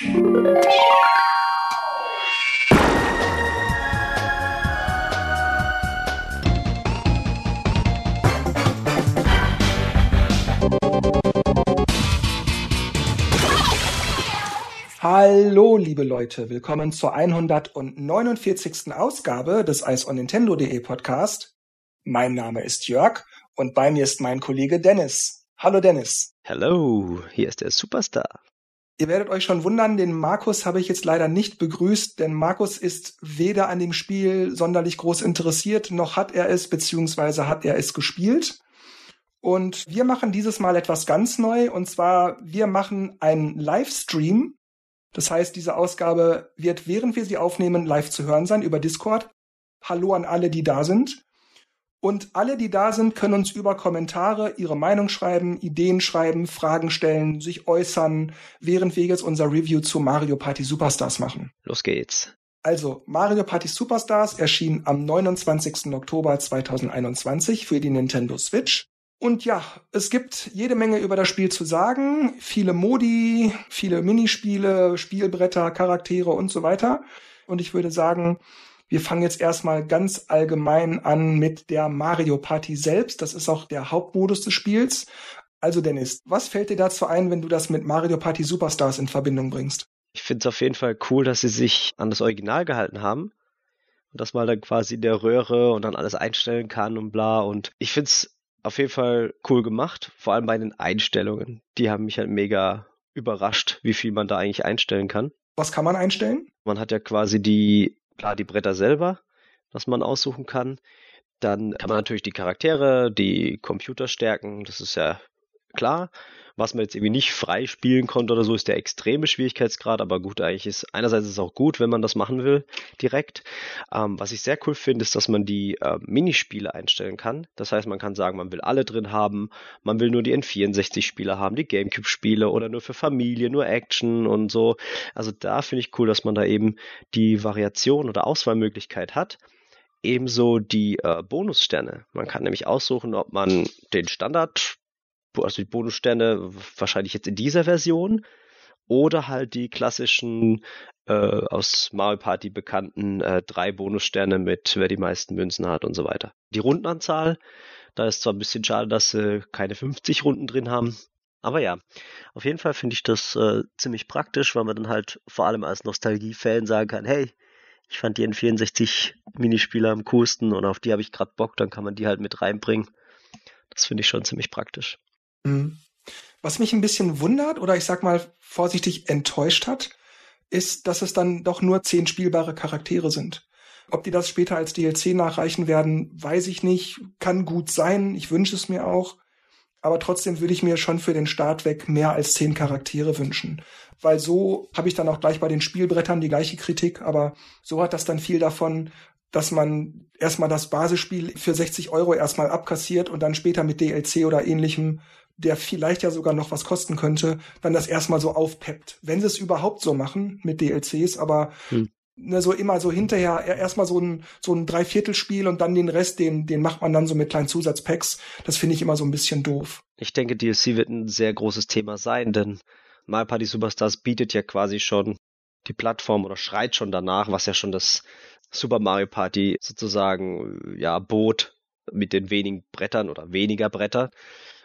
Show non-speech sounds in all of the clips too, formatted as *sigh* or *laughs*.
Hallo, liebe Leute, willkommen zur 149. Ausgabe des Ice on Nintendo.de Podcast. Mein Name ist Jörg und bei mir ist mein Kollege Dennis. Hallo Dennis. Hallo, hier ist der Superstar. Ihr werdet euch schon wundern, den Markus habe ich jetzt leider nicht begrüßt, denn Markus ist weder an dem Spiel sonderlich groß interessiert, noch hat er es, beziehungsweise hat er es gespielt. Und wir machen dieses Mal etwas ganz neu, und zwar wir machen einen Livestream das heißt, diese Ausgabe wird, während wir sie aufnehmen, live zu hören sein über Discord. Hallo an alle, die da sind. Und alle, die da sind, können uns über Kommentare ihre Meinung schreiben, Ideen schreiben, Fragen stellen, sich äußern, während wir jetzt unser Review zu Mario Party Superstars machen. Los geht's. Also, Mario Party Superstars erschien am 29. Oktober 2021 für die Nintendo Switch. Und ja, es gibt jede Menge über das Spiel zu sagen. Viele Modi, viele Minispiele, Spielbretter, Charaktere und so weiter. Und ich würde sagen, wir fangen jetzt erstmal ganz allgemein an mit der Mario Party selbst. Das ist auch der Hauptmodus des Spiels. Also Dennis, was fällt dir dazu ein, wenn du das mit Mario Party Superstars in Verbindung bringst? Ich finde es auf jeden Fall cool, dass sie sich an das Original gehalten haben. Und dass man dann quasi in der Röhre und dann alles einstellen kann und bla. Und ich finde es auf jeden Fall cool gemacht, vor allem bei den Einstellungen. Die haben mich halt mega überrascht, wie viel man da eigentlich einstellen kann. Was kann man einstellen? Man hat ja quasi die, klar, die Bretter selber, was man aussuchen kann. Dann kann man natürlich die Charaktere, die Computerstärken, das ist ja klar. Was man jetzt irgendwie nicht frei spielen konnte oder so, ist der extreme Schwierigkeitsgrad. Aber gut, eigentlich ist einerseits ist es auch gut, wenn man das machen will, direkt. Ähm, was ich sehr cool finde, ist, dass man die äh, Minispiele einstellen kann. Das heißt, man kann sagen, man will alle drin haben, man will nur die N64-Spiele haben, die GameCube-Spiele oder nur für Familie, nur Action und so. Also da finde ich cool, dass man da eben die Variation oder Auswahlmöglichkeit hat. Ebenso die äh, Bonussterne. Man kann nämlich aussuchen, ob man den Standard also die Bonussterne wahrscheinlich jetzt in dieser Version oder halt die klassischen äh, aus Mario Party bekannten äh, drei Bonussterne mit wer die meisten Münzen hat und so weiter. Die Rundenanzahl, da ist zwar ein bisschen schade, dass sie keine 50 Runden drin haben, aber ja, auf jeden Fall finde ich das äh, ziemlich praktisch, weil man dann halt vor allem als Nostalgie-Fan sagen kann, hey, ich fand die N64 Minispieler am coolsten und auf die habe ich gerade Bock, dann kann man die halt mit reinbringen. Das finde ich schon ziemlich praktisch. Mhm. Was mich ein bisschen wundert oder ich sag mal vorsichtig enttäuscht hat, ist, dass es dann doch nur zehn spielbare Charaktere sind. Ob die das später als DLC nachreichen werden, weiß ich nicht. Kann gut sein. Ich wünsche es mir auch. Aber trotzdem würde ich mir schon für den Start weg mehr als zehn Charaktere wünschen. Weil so habe ich dann auch gleich bei den Spielbrettern die gleiche Kritik, aber so hat das dann viel davon, dass man erstmal das Basisspiel für 60 Euro erstmal abkassiert und dann später mit DLC oder ähnlichem der vielleicht ja sogar noch was kosten könnte, dann das erstmal so aufpeppt. Wenn sie es überhaupt so machen mit DLCs, aber hm. ne, so immer so hinterher erstmal so ein, so ein Dreiviertelspiel und dann den Rest, den, den macht man dann so mit kleinen Zusatzpacks. Das finde ich immer so ein bisschen doof. Ich denke, DLC wird ein sehr großes Thema sein, denn Mario Party Superstars bietet ja quasi schon die Plattform oder schreit schon danach, was ja schon das Super Mario Party sozusagen ja bot mit den wenigen Brettern oder weniger Bretter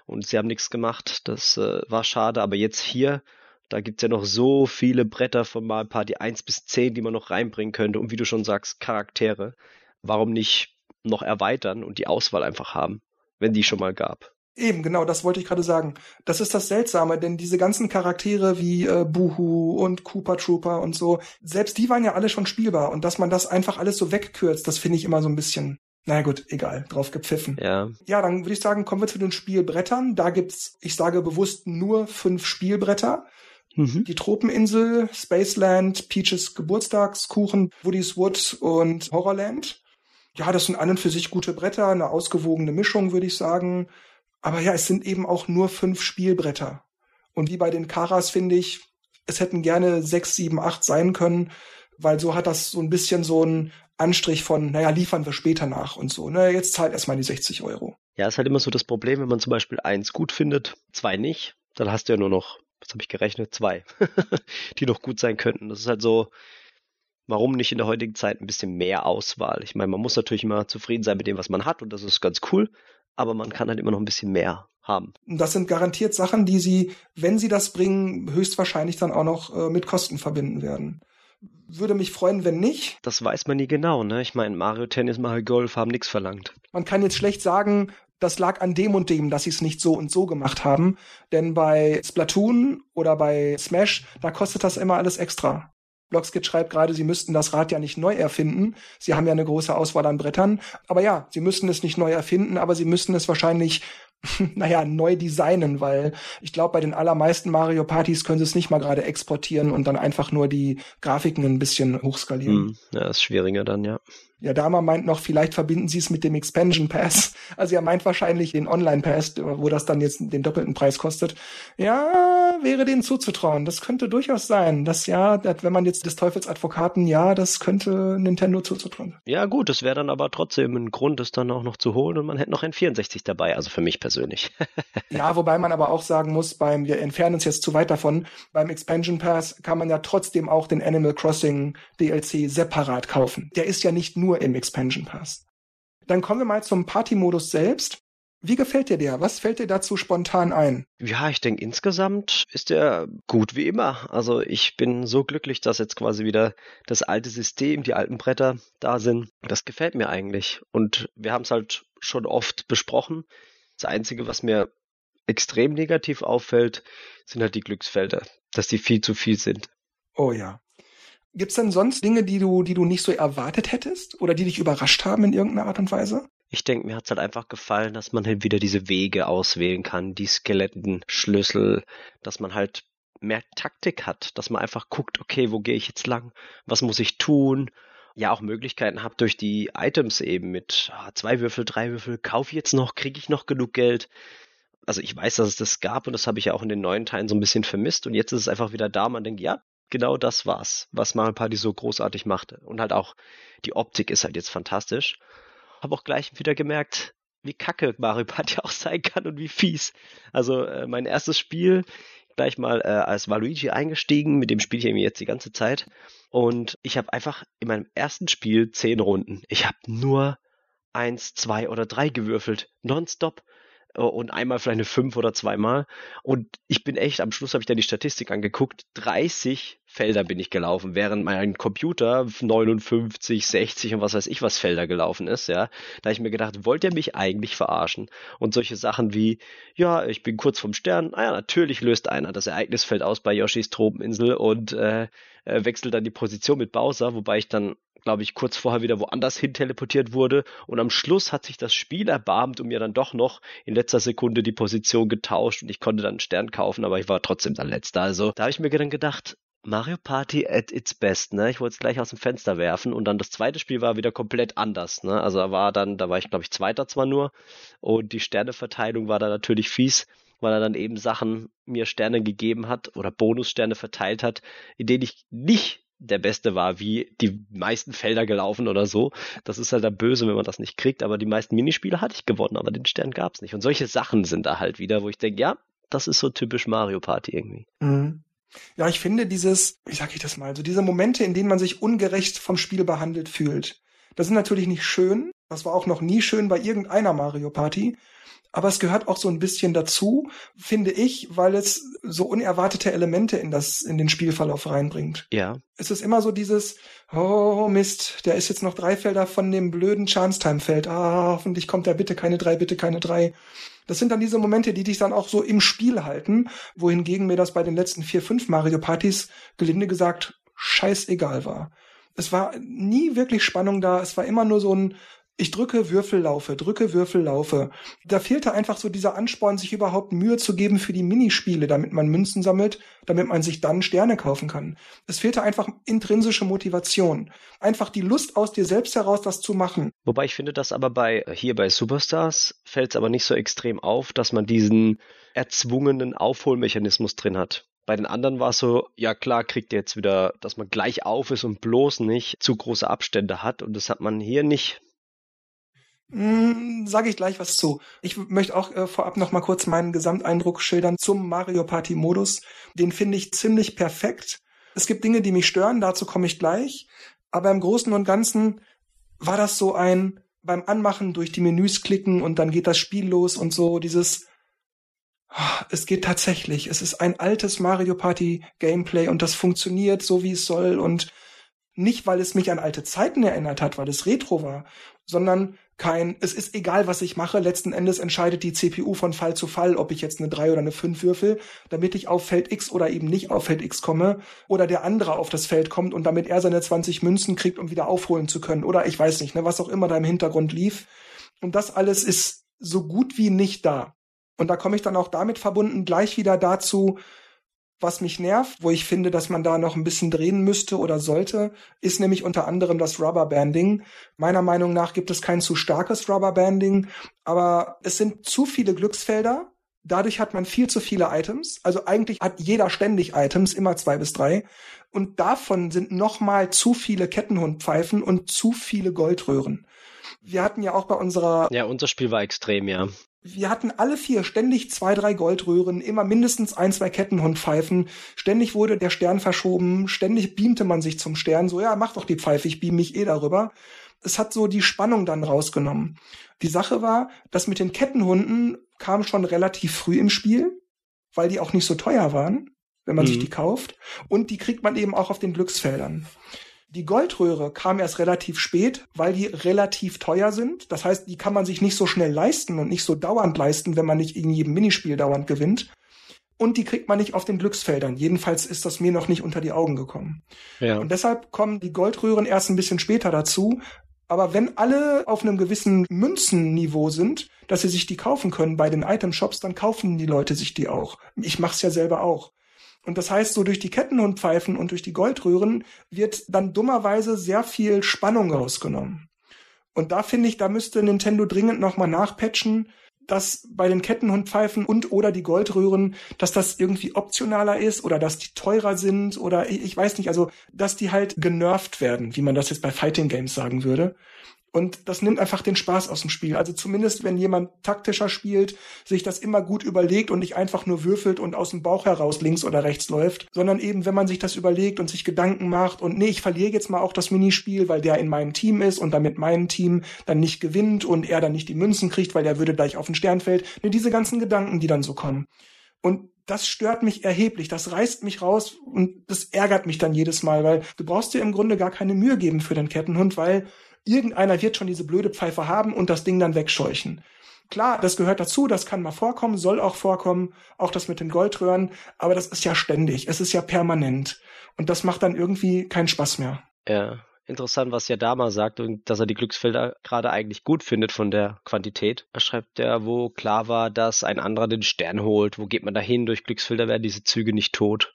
und sie haben nichts gemacht. Das äh, war schade, aber jetzt hier, da gibt's ja noch so viele Bretter von Mario Party 1 bis 10, die man noch reinbringen könnte und wie du schon sagst, Charaktere. Warum nicht noch erweitern und die Auswahl einfach haben, wenn die schon mal gab? Eben, genau, das wollte ich gerade sagen. Das ist das Seltsame, denn diese ganzen Charaktere wie äh, Buhu und Cooper Trooper und so, selbst die waren ja alle schon spielbar und dass man das einfach alles so wegkürzt, das finde ich immer so ein bisschen na gut, egal, drauf gepfiffen. Ja. Ja, dann würde ich sagen, kommen wir zu den Spielbrettern. Da gibt's, ich sage bewusst nur fünf Spielbretter. Mhm. Die Tropeninsel, Spaceland, Peaches Geburtstagskuchen, Woody's Wood und Horrorland. Ja, das sind an und für sich gute Bretter, eine ausgewogene Mischung, würde ich sagen. Aber ja, es sind eben auch nur fünf Spielbretter. Und wie bei den Karas finde ich, es hätten gerne sechs, sieben, acht sein können, weil so hat das so ein bisschen so ein Anstrich von, naja, liefern wir später nach und so. Ne, jetzt zahlt erstmal die 60 Euro. Ja, ist halt immer so das Problem, wenn man zum Beispiel eins gut findet, zwei nicht, dann hast du ja nur noch was habe ich gerechnet? Zwei, *laughs* die noch gut sein könnten. Das ist halt so, warum nicht in der heutigen Zeit ein bisschen mehr Auswahl? Ich meine, man muss natürlich immer zufrieden sein mit dem, was man hat und das ist ganz cool, aber man kann halt immer noch ein bisschen mehr haben. Das sind garantiert Sachen, die sie, wenn sie das bringen, höchstwahrscheinlich dann auch noch äh, mit Kosten verbinden werden. Würde mich freuen, wenn nicht. Das weiß man nie genau, ne? Ich meine, Mario Tennis, Mario Golf haben nichts verlangt. Man kann jetzt schlecht sagen, das lag an dem und dem, dass sie es nicht so und so gemacht haben. Denn bei Splatoon oder bei Smash, da kostet das immer alles extra. Blockskit schreibt gerade, sie müssten das Rad ja nicht neu erfinden. Sie haben ja eine große Auswahl an Brettern. Aber ja, sie müssten es nicht neu erfinden, aber sie müssten es wahrscheinlich *laughs* naja, neu designen, weil ich glaube, bei den allermeisten Mario Partys können sie es nicht mal gerade exportieren und dann einfach nur die Grafiken ein bisschen hochskalieren. Hm, ja, ist schwieriger dann, ja. Ja, Dama meint noch, vielleicht verbinden sie es mit dem Expansion Pass. *laughs* Also er meint wahrscheinlich den Online Pass, wo das dann jetzt den doppelten Preis kostet. Ja, wäre denen zuzutrauen. Das könnte durchaus sein. Das ja, wenn man jetzt des Teufels Advokaten, ja, das könnte Nintendo zuzutrauen. Ja, gut, das wäre dann aber trotzdem ein Grund, es dann auch noch zu holen und man hätte noch ein 64 dabei, also für mich persönlich. *laughs* ja, wobei man aber auch sagen muss, beim, wir entfernen uns jetzt zu weit davon, beim Expansion Pass kann man ja trotzdem auch den Animal Crossing DLC separat kaufen. Der ist ja nicht nur nur im Expansion Pass. Dann kommen wir mal zum Party-Modus selbst. Wie gefällt dir der? Was fällt dir dazu spontan ein? Ja, ich denke, insgesamt ist der gut wie immer. Also ich bin so glücklich, dass jetzt quasi wieder das alte System, die alten Bretter da sind. Das gefällt mir eigentlich. Und wir haben es halt schon oft besprochen. Das Einzige, was mir extrem negativ auffällt, sind halt die Glücksfelder, dass die viel zu viel sind. Oh ja. Gibt's denn sonst Dinge, die du, die du nicht so erwartet hättest oder die dich überrascht haben in irgendeiner Art und Weise? Ich denke, mir hat's halt einfach gefallen, dass man halt wieder diese Wege auswählen kann, die Skelettenschlüssel, dass man halt mehr Taktik hat, dass man einfach guckt, okay, wo gehe ich jetzt lang, was muss ich tun, ja auch Möglichkeiten habe durch die Items eben mit ah, zwei Würfel, drei Würfel, kaufe ich jetzt noch, kriege ich noch genug Geld. Also ich weiß, dass es das gab und das habe ich ja auch in den neuen Teilen so ein bisschen vermisst und jetzt ist es einfach wieder da, man denkt, ja, genau das war's, was Mario Party so großartig machte. Und halt auch die Optik ist halt jetzt fantastisch. Hab auch gleich wieder gemerkt, wie kacke Mario Party *laughs* auch sein kann und wie fies. Also äh, mein erstes Spiel, gleich mal äh, als Waluigi eingestiegen, mit dem spiele ich irgendwie jetzt die ganze Zeit. Und ich habe einfach in meinem ersten Spiel zehn Runden. Ich habe nur eins, zwei oder drei gewürfelt, nonstop. Äh, und einmal vielleicht eine 5 oder zweimal. Und ich bin echt, am Schluss habe ich dann die Statistik angeguckt, 30 Felder bin ich gelaufen, während mein Computer 59, 60 und was weiß ich was Felder gelaufen ist, ja. Da habe ich mir gedacht, wollt ihr mich eigentlich verarschen? Und solche Sachen wie, ja, ich bin kurz vom Stern, ah ja, natürlich löst einer das Ereignisfeld aus bei Yoshis Tropeninsel und äh, äh wechselt dann die Position mit Bowser, wobei ich dann glaube ich, kurz vorher wieder woanders hin teleportiert wurde. Und am Schluss hat sich das Spiel erbarmt und mir dann doch noch in letzter Sekunde die Position getauscht und ich konnte dann einen Stern kaufen, aber ich war trotzdem dann letzter. Also da habe ich mir dann gedacht, Mario Party at its best, ne? Ich wollte es gleich aus dem Fenster werfen und dann das zweite Spiel war wieder komplett anders, ne? Also da war dann, da war ich glaube ich Zweiter zwar nur und die Sterneverteilung war da natürlich fies, weil er dann eben Sachen mir Sterne gegeben hat oder Bonussterne verteilt hat, in denen ich nicht der Beste war, wie die meisten Felder gelaufen oder so. Das ist halt dann böse, wenn man das nicht kriegt, aber die meisten Minispiele hatte ich gewonnen, aber den Stern gab's nicht. Und solche Sachen sind da halt wieder, wo ich denke, ja, das ist so typisch Mario Party irgendwie. Mhm. Ja, ich finde dieses, wie sag ich das mal, so diese Momente, in denen man sich ungerecht vom Spiel behandelt fühlt. Das sind natürlich nicht schön. Das war auch noch nie schön bei irgendeiner Mario Party aber es gehört auch so ein bisschen dazu, finde ich, weil es so unerwartete Elemente in das, in den Spielverlauf reinbringt. Ja. Es ist immer so dieses, oh Mist, der ist jetzt noch drei Felder von dem blöden Chance-Time-Feld. Ah, hoffentlich kommt er bitte keine drei, bitte keine drei. Das sind dann diese Momente, die dich dann auch so im Spiel halten, wohingegen mir das bei den letzten vier, fünf Mario Partys gelinde gesagt scheißegal war. Es war nie wirklich Spannung da. Es war immer nur so ein, ich drücke Würfel laufe, drücke Würfel laufe. Da fehlte einfach so dieser Ansporn, sich überhaupt Mühe zu geben für die Minispiele, damit man Münzen sammelt, damit man sich dann Sterne kaufen kann. Es fehlte einfach intrinsische Motivation. Einfach die Lust aus dir selbst heraus, das zu machen. Wobei ich finde, dass aber bei, hier bei Superstars fällt es aber nicht so extrem auf, dass man diesen erzwungenen Aufholmechanismus drin hat. Bei den anderen war es so, ja klar, kriegt ihr jetzt wieder, dass man gleich auf ist und bloß nicht zu große Abstände hat. Und das hat man hier nicht. Hm, Sage ich gleich was zu. Ich möchte auch äh, vorab noch mal kurz meinen Gesamteindruck schildern zum Mario Party Modus. Den finde ich ziemlich perfekt. Es gibt Dinge, die mich stören, dazu komme ich gleich. Aber im Großen und Ganzen war das so ein beim Anmachen durch die Menüs klicken und dann geht das Spiel los und so dieses es geht tatsächlich. Es ist ein altes Mario Party Gameplay und das funktioniert so wie es soll und nicht, weil es mich an alte Zeiten erinnert hat, weil es Retro war, sondern kein, es ist egal, was ich mache, letzten Endes entscheidet die CPU von Fall zu Fall, ob ich jetzt eine 3 oder eine 5 würfel, damit ich auf Feld X oder eben nicht auf Feld X komme, oder der andere auf das Feld kommt und damit er seine 20 Münzen kriegt, um wieder aufholen zu können, oder ich weiß nicht, ne, was auch immer da im Hintergrund lief. Und das alles ist so gut wie nicht da. Und da komme ich dann auch damit verbunden gleich wieder dazu, was mich nervt, wo ich finde, dass man da noch ein bisschen drehen müsste oder sollte, ist nämlich unter anderem das Rubberbanding. Meiner Meinung nach gibt es kein zu starkes Rubberbanding, aber es sind zu viele Glücksfelder. Dadurch hat man viel zu viele Items. Also eigentlich hat jeder ständig Items, immer zwei bis drei. Und davon sind nochmal zu viele Kettenhundpfeifen und zu viele Goldröhren. Wir hatten ja auch bei unserer. Ja, unser Spiel war extrem, ja wir hatten alle vier ständig zwei, drei Goldröhren, immer mindestens ein, zwei Kettenhundpfeifen. Ständig wurde der Stern verschoben, ständig beamte man sich zum Stern. So, ja, mach doch die Pfeife, ich beam mich eh darüber. Es hat so die Spannung dann rausgenommen. Die Sache war, dass mit den Kettenhunden kam schon relativ früh im Spiel, weil die auch nicht so teuer waren, wenn man mhm. sich die kauft. Und die kriegt man eben auch auf den Glücksfeldern. Die Goldröhre kam erst relativ spät, weil die relativ teuer sind. Das heißt, die kann man sich nicht so schnell leisten und nicht so dauernd leisten, wenn man nicht in jedem Minispiel dauernd gewinnt. Und die kriegt man nicht auf den Glücksfeldern. Jedenfalls ist das mir noch nicht unter die Augen gekommen. Ja. Und deshalb kommen die Goldröhren erst ein bisschen später dazu. Aber wenn alle auf einem gewissen Münzenniveau sind, dass sie sich die kaufen können bei den Itemshops, dann kaufen die Leute sich die auch. Ich mach's ja selber auch. Und das heißt, so durch die Kettenhundpfeifen und durch die Goldröhren wird dann dummerweise sehr viel Spannung rausgenommen. Und da finde ich, da müsste Nintendo dringend nochmal nachpatchen, dass bei den Kettenhundpfeifen und oder die Goldröhren, dass das irgendwie optionaler ist oder dass die teurer sind oder ich, weiß nicht, also dass die halt genervt werden, wie man das jetzt bei Fighting Games sagen würde. Und das nimmt einfach den Spaß aus dem Spiel. Also zumindest, wenn jemand taktischer spielt, sich das immer gut überlegt und nicht einfach nur würfelt und aus dem Bauch heraus links oder rechts läuft, sondern eben, wenn man sich das überlegt und sich Gedanken macht und nee, ich verliere jetzt mal auch das Minispiel, weil der in meinem Team ist und damit mein Team dann nicht gewinnt und er dann nicht die Münzen kriegt, weil der würde gleich auf den Stern fällt. Nee, diese ganzen Gedanken, die dann so kommen. Und das stört mich erheblich, das reißt mich raus und das ärgert mich dann jedes Mal, weil du brauchst dir im Grunde gar keine Mühe geben für den Kettenhund, weil irgendeiner wird schon diese blöde Pfeife haben und das Ding dann wegscheuchen. Klar, das gehört dazu, das kann mal vorkommen, soll auch vorkommen, auch das mit den Goldröhren, aber das ist ja ständig, es ist ja permanent. Und das macht dann irgendwie keinen Spaß mehr. Ja, interessant, was Yadama sagt und dass er die Glücksfelder gerade eigentlich gut findet von der Quantität. Er schreibt ja, wo klar war, dass ein anderer den Stern holt, wo geht man da hin? Durch Glücksfelder werden diese Züge nicht tot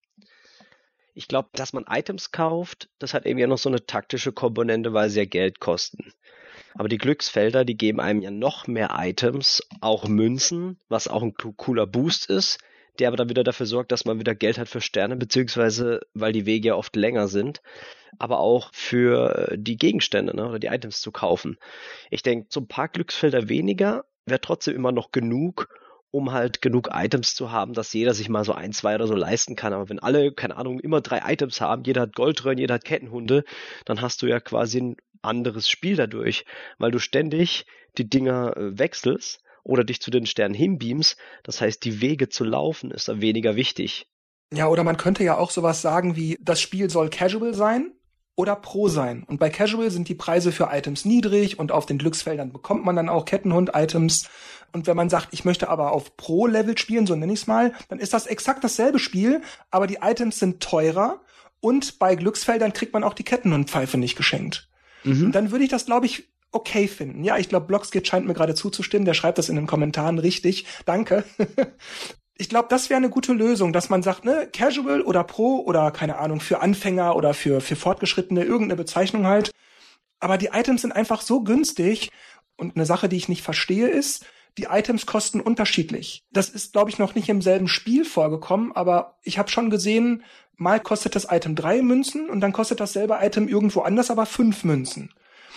ich glaube, dass man Items kauft, das hat eben ja noch so eine taktische Komponente, weil sie ja Geld kosten. Aber die Glücksfelder, die geben einem ja noch mehr Items, auch Münzen, was auch ein cooler Boost ist, der aber dann wieder dafür sorgt, dass man wieder Geld hat für Sterne, beziehungsweise weil die Wege ja oft länger sind, aber auch für die Gegenstände ne, oder die Items zu kaufen. Ich denke, so ein paar Glücksfelder weniger wäre trotzdem immer noch genug, um halt genug Items zu haben, dass jeder sich mal so ein, zwei oder so leisten kann. Aber wenn alle, keine Ahnung, immer drei Items haben, jeder hat Goldröhren, jeder hat Kettenhunde, dann hast du ja quasi ein anderes Spiel dadurch, weil du ständig die Dinger äh, wechselst oder dich zu den Sternen hinbeamst. Das heißt, die Wege zu laufen ist da weniger wichtig. Ja, oder man könnte ja auch sowas sagen wie, das Spiel soll casual sein oder Pro sein. Und bei Casual sind die Preise für Items niedrig und auf den Glücksfeldern bekommt man dann auch Kettenhund-Items. Und wenn man sagt, ich möchte aber auf Pro-Level spielen, so nenne ich es mal, dann ist das exakt dasselbe Spiel, aber die Items sind teurer und bei Glücksfeldern kriegt man auch die Kettenhundpfeife nicht geschenkt. Mhm. Und dann würde ich das, glaube ich, okay finden. Ja, ich glaube, Blockskit scheint mir gerade zuzustimmen. Der schreibt das in den Kommentaren richtig. Danke. *laughs* ich glaube, das wäre eine gute Lösung, dass man sagt, ne, Casual oder Pro oder keine Ahnung, für Anfänger oder für, für Fortgeschrittene, irgendeine Bezeichnung halt. Aber die Items sind einfach so günstig. Und eine Sache, die ich nicht verstehe, ist, die Items kosten unterschiedlich. Das ist, glaube ich, noch nicht im selben Spiel vorgekommen, aber ich habe schon gesehen, mal kostet das Item drei Münzen und dann kostet dasselbe Item irgendwo anders aber fünf Münzen.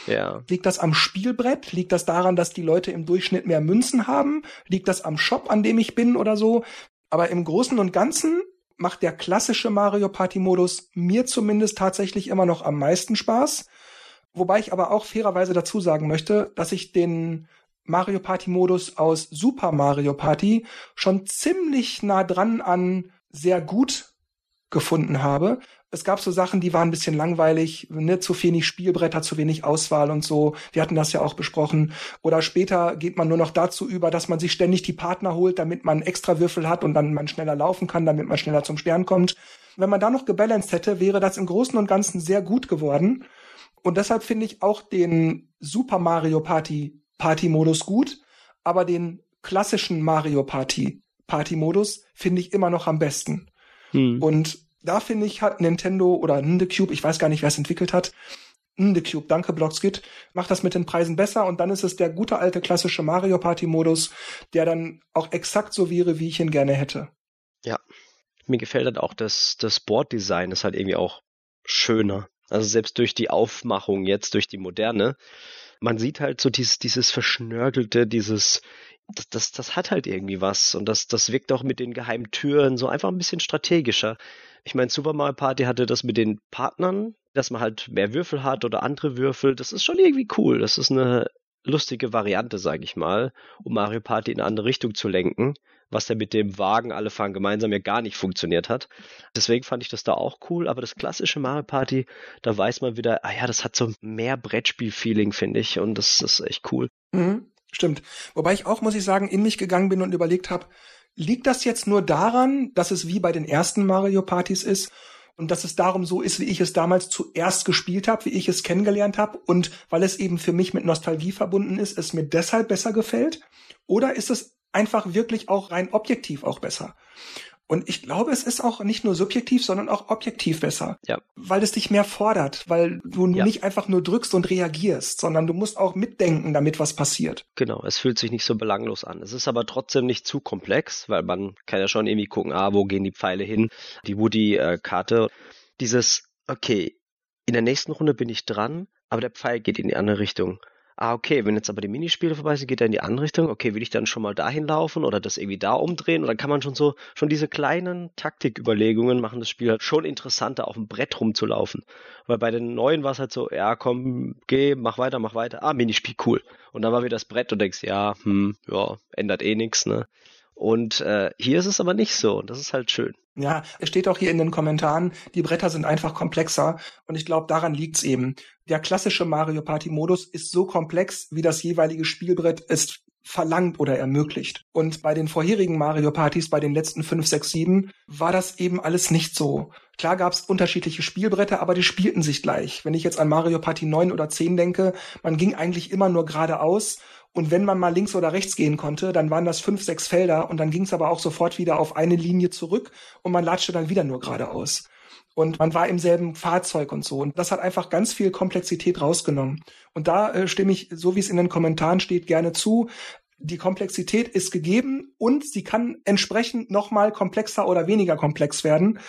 Ja. Liegt das am Spielbrett? Liegt das daran, dass die Leute im Durchschnitt mehr Münzen haben? Liegt das am Shop, an dem ich bin oder so? Aber im Großen und Ganzen macht der klassische Mario Party Modus mir zumindest tatsächlich immer noch am meisten Spaß. Wobei ich aber auch fairerweise dazu sagen möchte, dass ich den Mario Party Modus aus Super Mario Party schon ziemlich nah dran an sehr gut gefunden habe. Es gab so Sachen, die waren ein bisschen langweilig, ne, zu wenig Spielbretter, zu wenig Auswahl und so. Wir hatten das ja auch besprochen. Oder später geht man nur noch dazu über, dass man sich ständig die Partner holt, damit man extra Würfel hat und dann man schneller laufen kann, damit man schneller zum Stern kommt. Wenn man da noch gebalanced hätte, wäre das im Großen und Ganzen sehr gut geworden. Und deshalb finde ich auch den Super Mario Party Party Modus gut, aber den klassischen Mario Party Party Modus finde ich immer noch am besten. Hm. Und da finde ich, hat Nintendo oder Cube, ich weiß gar nicht, wer es entwickelt hat, Cube, danke Blockskit, macht das mit den Preisen besser und dann ist es der gute alte klassische Mario Party Modus, der dann auch exakt so wäre, wie ich ihn gerne hätte. Ja, mir gefällt halt auch das, das Boarddesign ist halt irgendwie auch schöner. Also selbst durch die Aufmachung jetzt, durch die moderne, man sieht halt so dieses, dieses Verschnörkelte, dieses, das, das, das hat halt irgendwie was und das, das wirkt auch mit den geheimen Türen so einfach ein bisschen strategischer. Ich meine, Super Mario Party hatte das mit den Partnern, dass man halt mehr Würfel hat oder andere Würfel. Das ist schon irgendwie cool. Das ist eine lustige Variante, sage ich mal, um Mario Party in eine andere Richtung zu lenken, was ja mit dem Wagen alle fahren gemeinsam ja gar nicht funktioniert hat. Deswegen fand ich das da auch cool, aber das klassische Mario Party, da weiß man wieder, ah ja, das hat so mehr Brettspiel-Feeling, finde ich, und das ist echt cool. Mhm, stimmt. Wobei ich auch, muss ich sagen, in mich gegangen bin und überlegt habe, liegt das jetzt nur daran, dass es wie bei den ersten Mario Partys ist und dass es darum so ist, wie ich es damals zuerst gespielt habe, wie ich es kennengelernt habe und weil es eben für mich mit Nostalgie verbunden ist, es mir deshalb besser gefällt? Oder ist es einfach wirklich auch rein objektiv auch besser? Und ich glaube, es ist auch nicht nur subjektiv, sondern auch objektiv besser. Ja. Weil es dich mehr fordert, weil du ja. nicht einfach nur drückst und reagierst, sondern du musst auch mitdenken, damit was passiert. Genau, es fühlt sich nicht so belanglos an. Es ist aber trotzdem nicht zu komplex, weil man kann ja schon irgendwie gucken, ah, wo gehen die Pfeile hin? Die Woody-Karte. Dieses, okay, in der nächsten Runde bin ich dran, aber der Pfeil geht in die andere Richtung ah, okay, wenn jetzt aber die Minispiele vorbei sind, geht er in die andere Richtung, okay, will ich dann schon mal dahin laufen oder das irgendwie da umdrehen? Und dann kann man schon so, schon diese kleinen Taktiküberlegungen machen das Spiel halt schon interessanter, auf dem Brett rumzulaufen. Weil bei den neuen war es halt so, ja, komm, geh, mach weiter, mach weiter, ah, Minispiel, cool. Und dann war wieder das Brett und denkst, ja, hm, ja, ändert eh nichts, ne? Und äh, hier ist es aber nicht so und das ist halt schön. Ja, es steht auch hier in den Kommentaren, die Bretter sind einfach komplexer und ich glaube, daran liegt's eben. Der klassische Mario Party Modus ist so komplex, wie das jeweilige Spielbrett es verlangt oder ermöglicht. Und bei den vorherigen Mario Partys, bei den letzten 5, 6, 7, war das eben alles nicht so. Klar gab's unterschiedliche Spielbretter, aber die spielten sich gleich. Wenn ich jetzt an Mario Party 9 oder 10 denke, man ging eigentlich immer nur geradeaus und wenn man mal links oder rechts gehen konnte, dann waren das fünf, sechs Felder und dann ging es aber auch sofort wieder auf eine Linie zurück und man latschte dann wieder nur geradeaus. Und man war im selben Fahrzeug und so. Und das hat einfach ganz viel Komplexität rausgenommen. Und da äh, stimme ich, so wie es in den Kommentaren steht, gerne zu. Die Komplexität ist gegeben und sie kann entsprechend nochmal komplexer oder weniger komplex werden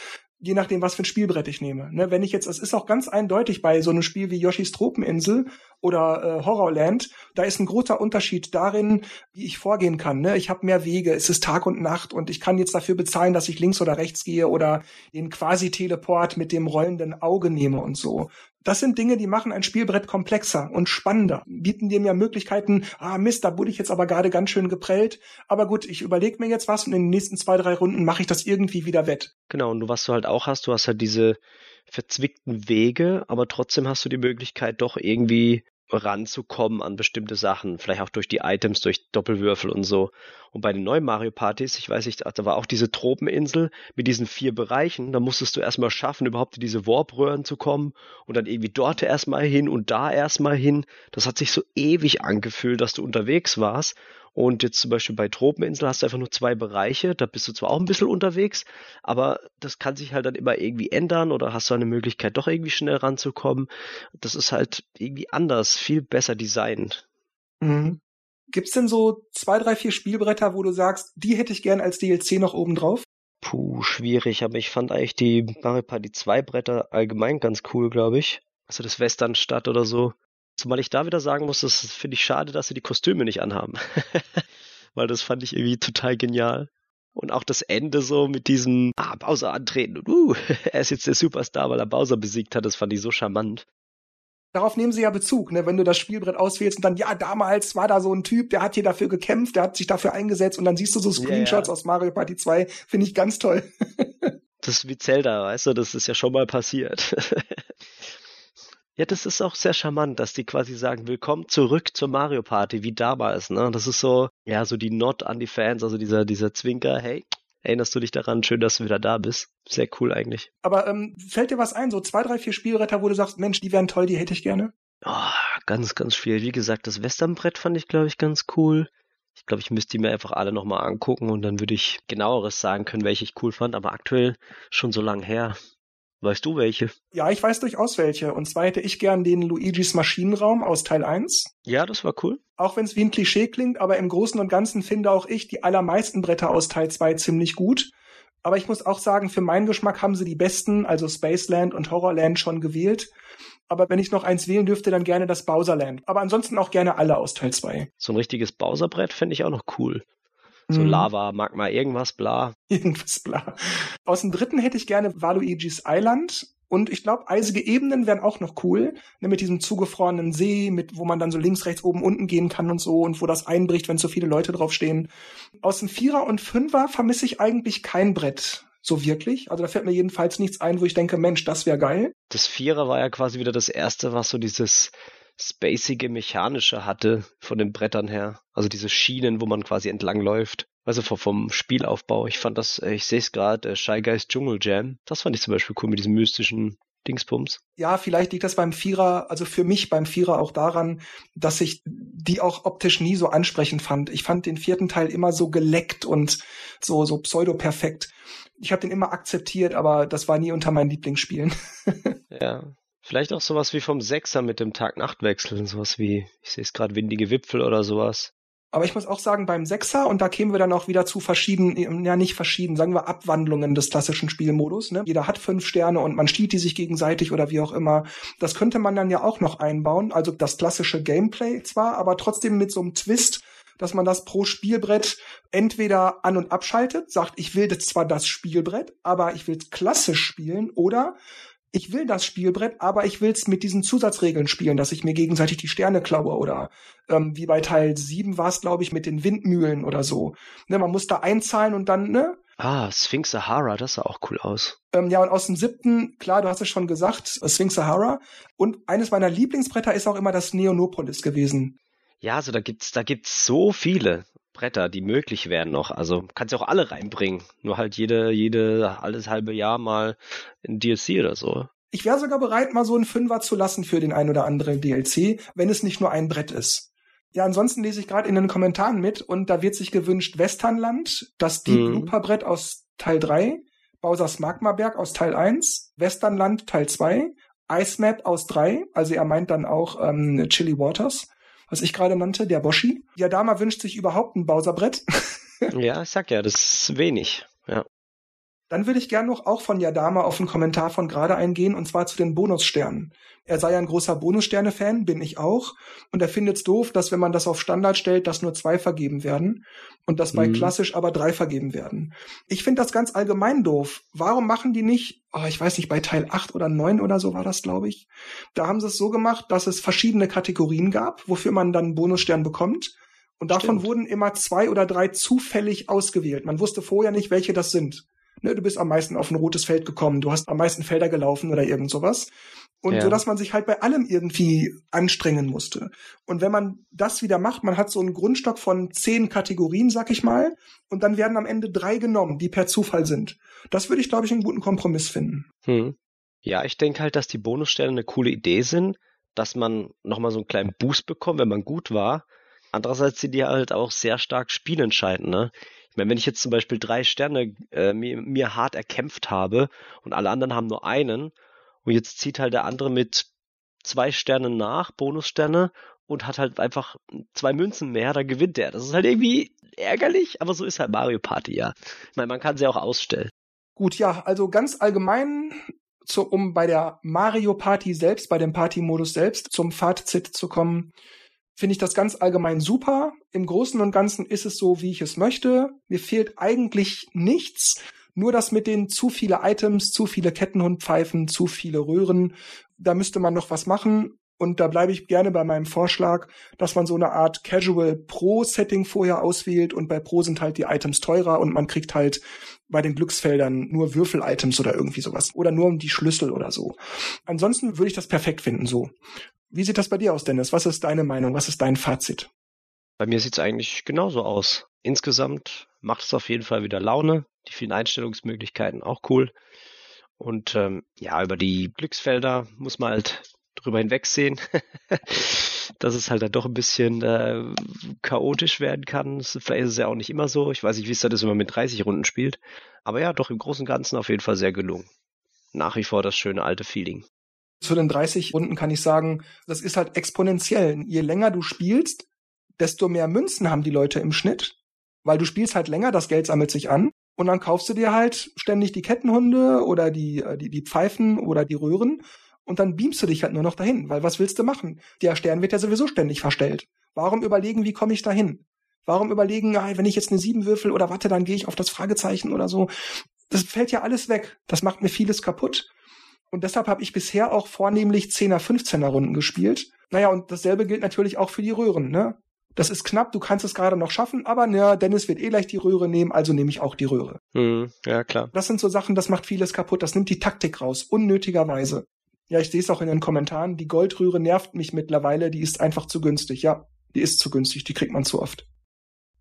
je nachdem, was für ein Spielbrett ich nehme. Ne, wenn ich jetzt, es ist auch ganz eindeutig bei so einem Spiel wie Yoshis Tropeninsel oder äh, Horrorland, da ist ein großer Unterschied darin, wie ich vorgehen kann. Ne? Ich habe mehr Wege, es ist Tag und Nacht und ich kann jetzt dafür bezahlen, dass ich links oder rechts gehe oder den Quasi-Teleport mit dem rollenden Auge nehme und so. Das sind Dinge, die machen ein Spielbrett komplexer und spannender, bieten dir mehr Möglichkeiten, ah Mist, da wurde ich jetzt aber gerade ganz schön geprellt, aber gut, ich überlege mir jetzt was und in den nächsten zwei, drei Runden mache ich das irgendwie wieder wett. Genau, und was du halt auch hast, du hast halt diese verzwickten Wege, aber trotzdem hast du die Möglichkeit, doch irgendwie ranzukommen an bestimmte Sachen, vielleicht auch durch die Items, durch Doppelwürfel und so. Und bei den neuen Mario Partys, ich weiß nicht, da war auch diese Tropeninsel mit diesen vier Bereichen, da musstest du erstmal schaffen, überhaupt in diese Warp-Röhren zu kommen und dann irgendwie dort erstmal hin und da erstmal hin. Das hat sich so ewig angefühlt, dass du unterwegs warst und jetzt zum Beispiel bei Tropeninsel hast du einfach nur zwei Bereiche, da bist du zwar auch ein bisschen unterwegs, aber das kann sich halt dann immer irgendwie ändern oder hast du eine Möglichkeit, doch irgendwie schnell ranzukommen. Das ist halt irgendwie anders, viel besser designt. Mhm. Gibt's denn so zwei, drei, vier Spielbretter, wo du sagst, die hätte ich gern als DLC noch oben drauf? Puh, schwierig, aber ich fand eigentlich die Mario Party 2 Bretter allgemein ganz cool, glaube ich. Also das Westernstadt oder so. Zumal ich da wieder sagen muss, das finde ich schade, dass sie die Kostüme nicht anhaben. *laughs* Weil das fand ich irgendwie total genial. Und auch das Ende so mit diesem ah, Bowser antreten und uh, *laughs* er ist jetzt der Superstar, weil er Bowser besiegt hat, das fand ich so charmant. Darauf nehmen sie ja Bezug, ne? wenn du das Spielbrett auswählst und dann, ja, damals war da so ein Typ, der hat hier dafür gekämpft, der hat sich dafür eingesetzt und dann siehst du so Screenshots ja. aus Mario Party 2, finde ich ganz toll. *laughs* das ist wie Zelda, weißt du, das ist ja schon mal passiert. Ja, das ist auch sehr charmant, dass die quasi sagen, willkommen zurück zur Mario Party, wie damals, ne? Das ist so, ja, so die Not an die Fans, also dieser, dieser Zwinker, hey, erinnerst du dich daran, schön, dass du wieder da bist. Sehr cool eigentlich. Aber ähm, fällt dir was ein, so zwei, drei, vier Spielretter, wo du sagst, Mensch, die wären toll, die hätte ich gerne? Oh, ganz, ganz schwierig. Wie gesagt, das Westernbrett fand ich, glaube ich, ganz cool. Ich glaube, ich müsste die mir einfach alle nochmal angucken und dann würde ich genaueres sagen können, welche ich cool fand, aber aktuell schon so lang her. Weißt du welche? Ja, ich weiß durchaus welche. Und zwar hätte ich gern den Luigis Maschinenraum aus Teil 1. Ja, das war cool. Auch wenn es wie ein Klischee klingt, aber im Großen und Ganzen finde auch ich die allermeisten Bretter aus Teil 2 ziemlich gut. Aber ich muss auch sagen, für meinen Geschmack haben sie die besten, also Spaceland und Horrorland schon gewählt. Aber wenn ich noch eins wählen dürfte, dann gerne das Bowserland. Aber ansonsten auch gerne alle aus Teil 2. So ein richtiges Bowserbrett fände ich auch noch cool. So mhm. Lava, Magma, irgendwas, bla. *laughs* Irgendwas, bla. Aus dem dritten hätte ich gerne Waluigi's Island. Und ich glaube, eisige Ebenen wären auch noch cool, ne, mit diesem zugefrorenen See, mit wo man dann so links, rechts, oben, unten gehen kann und so und wo das einbricht, wenn so viele Leute draufstehen. Aus dem Vierer und Fünfer vermisse ich eigentlich kein Brett so wirklich. Also da fällt mir jedenfalls nichts ein, wo ich denke, Mensch, das wäre geil. Das Vierer war ja quasi wieder das erste, was so dieses spacige mechanische hatte von den Brettern her. Also diese Schienen, wo man quasi entlang läuft. Also vom Spielaufbau. Ich fand das, äh, ich sehe es gerade, Shy Guys Dschungel Jam. Das fand ich zum Beispiel cool mit diesem mystischen Dingsbums. Ja, vielleicht liegt das beim Vierer, also für mich beim Vierer auch daran, dass ich die auch optisch nie so ansprechend fand. Ich fand den vierten Teil immer so geleckt und so, so pseudo-perfekt. Ich habe den immer akzeptiert, aber das war nie unter meinen Lieblingsspielen. *laughs* ja. Vielleicht auch sowas wie vom Sechser mit dem Tag-Nacht-Wechsel, sowas wie, ich sehe es gerade, windige Wipfel oder sowas. Aber ich muss auch sagen, beim Sechser, und da kämen wir dann auch wieder zu verschiedenen, ja nicht verschieden, sagen wir Abwandlungen des klassischen Spielmodus. Ne? Jeder hat fünf Sterne und man stiehlt die sich gegenseitig oder wie auch immer. Das könnte man dann ja auch noch einbauen. Also das klassische Gameplay zwar, aber trotzdem mit so einem Twist, dass man das pro Spielbrett entweder an- und abschaltet, sagt, ich will jetzt zwar das Spielbrett, aber ich will klassisch spielen, oder ich will das Spielbrett, aber ich will es mit diesen Zusatzregeln spielen, dass ich mir gegenseitig die Sterne klaue oder ähm, wie bei Teil 7 war es, glaube ich, mit den Windmühlen oder so. Ne, man muss da einzahlen und dann, ne? Ah, Sphinx Sahara, das sah auch cool aus. Ähm, ja, und aus dem siebten, klar, du hast es schon gesagt, äh, Sphinx Sahara. Und eines meiner Lieblingsbretter ist auch immer das Neonopolis gewesen. Ja, also da gibt's, da gibt's so viele. Bretter, die möglich wären noch. Also kannst du auch alle reinbringen. Nur halt jede, jede, alles halbe Jahr mal ein DLC oder so. Ich wäre sogar bereit, mal so einen Fünfer zu lassen für den ein oder anderen DLC, wenn es nicht nur ein Brett ist. Ja, ansonsten lese ich gerade in den Kommentaren mit und da wird sich gewünscht Westernland, das Deep mhm. Looper Brett aus Teil 3, Bowser's Magmaberg aus Teil 1, Westernland Teil 2, Ice Map aus 3, also er meint dann auch ähm, Chili Waters was ich gerade nannte, der Boshi. Yadama wünscht sich überhaupt ein Bowser-Brett. ja, ich sag ja, das ist wenig. Ja. Dann würde ich gern noch auch von Yadama auf einen Kommentar von gerade eingehen, und zwar zu den Bonussternen. Er sei ein großer Bonussterne-Fan, bin ich auch. Und er findet es doof, dass wenn man das auf Standard stellt, dass nur zwei vergeben werden und dass bei mhm. klassisch aber drei vergeben werden. Ich finde das ganz allgemein doof. Warum machen die nicht, oh, ich weiß nicht, bei Teil 8 oder 9 oder so war das, glaube ich. Da haben sie es so gemacht, dass es verschiedene Kategorien gab, wofür man dann einen Bonusstern bekommt. Und davon Stimmt. wurden immer zwei oder drei zufällig ausgewählt. Man wusste vorher nicht, welche das sind. Ne, du bist am meisten auf ein rotes Feld gekommen, du hast am meisten Felder gelaufen oder irgend sowas. Und ja. so, dass man sich halt bei allem irgendwie anstrengen musste. Und wenn man das wieder macht, man hat so einen Grundstock von zehn Kategorien, sag ich mal, und dann werden am Ende drei genommen, die per Zufall sind. Das würde ich, glaube ich, einen guten Kompromiss finden. Hm. Ja, ich denke halt, dass die Bonussterne eine coole Idee sind, dass man nochmal so einen kleinen Boost bekommt, wenn man gut war. Andererseits sind die halt auch sehr stark spielentscheidend, ne? Ich meine, wenn ich jetzt zum Beispiel drei Sterne äh, mir, mir hart erkämpft habe und alle anderen haben nur einen und jetzt zieht halt der andere mit zwei Sternen nach, Bonussterne, und hat halt einfach zwei Münzen mehr, dann gewinnt der. Das ist halt irgendwie ärgerlich, aber so ist halt Mario Party, ja. Ich meine, man kann sie auch ausstellen. Gut, ja, also ganz allgemein zu, um bei der Mario Party selbst, bei dem Party-Modus selbst zum Fazit zu kommen, finde ich das ganz allgemein super. Im Großen und Ganzen ist es so, wie ich es möchte. Mir fehlt eigentlich nichts. Nur das mit den zu viele Items, zu viele Kettenhundpfeifen, zu viele Röhren. Da müsste man noch was machen. Und da bleibe ich gerne bei meinem Vorschlag, dass man so eine Art Casual Pro-Setting vorher auswählt und bei Pro sind halt die Items teurer und man kriegt halt bei den Glücksfeldern nur Würfel-Items oder irgendwie sowas. Oder nur die Schlüssel oder so. Ansonsten würde ich das perfekt finden so. Wie sieht das bei dir aus, Dennis? Was ist deine Meinung? Was ist dein Fazit? Bei mir sieht es eigentlich genauso aus. Insgesamt macht es auf jeden Fall wieder Laune. Die vielen Einstellungsmöglichkeiten auch cool. Und ähm, ja, über die Glücksfelder muss man halt drüber hinwegsehen, *laughs* dass es halt dann doch ein bisschen äh, chaotisch werden kann. Vielleicht ist es ja auch nicht immer so. Ich weiß nicht, wie es das immer mit 30 Runden spielt. Aber ja, doch im Großen und Ganzen auf jeden Fall sehr gelungen. Nach wie vor das schöne alte Feeling. Zu den 30 Runden kann ich sagen, das ist halt exponentiell. Je länger du spielst, desto mehr Münzen haben die Leute im Schnitt, weil du spielst halt länger, das Geld sammelt sich an und dann kaufst du dir halt ständig die Kettenhunde oder die, äh, die, die Pfeifen oder die Röhren und dann beamst du dich halt nur noch dahin, weil was willst du machen? Der Stern wird ja sowieso ständig verstellt. Warum überlegen, wie komme ich dahin? Warum überlegen, ah, wenn ich jetzt eine sieben würfel oder warte, dann gehe ich auf das Fragezeichen oder so. Das fällt ja alles weg. Das macht mir vieles kaputt. Und deshalb habe ich bisher auch vornehmlich 10er, 15er Runden gespielt. Naja, und dasselbe gilt natürlich auch für die Röhren, ne? Das ist knapp, du kannst es gerade noch schaffen, aber ne, Dennis wird eh gleich die Röhre nehmen, also nehme ich auch die Röhre. Mhm, ja, klar. Das sind so Sachen, das macht vieles kaputt, das nimmt die Taktik raus, unnötigerweise. Ja, ich sehe es auch in den Kommentaren. Die Goldröhre nervt mich mittlerweile. Die ist einfach zu günstig. Ja, die ist zu günstig. Die kriegt man zu oft.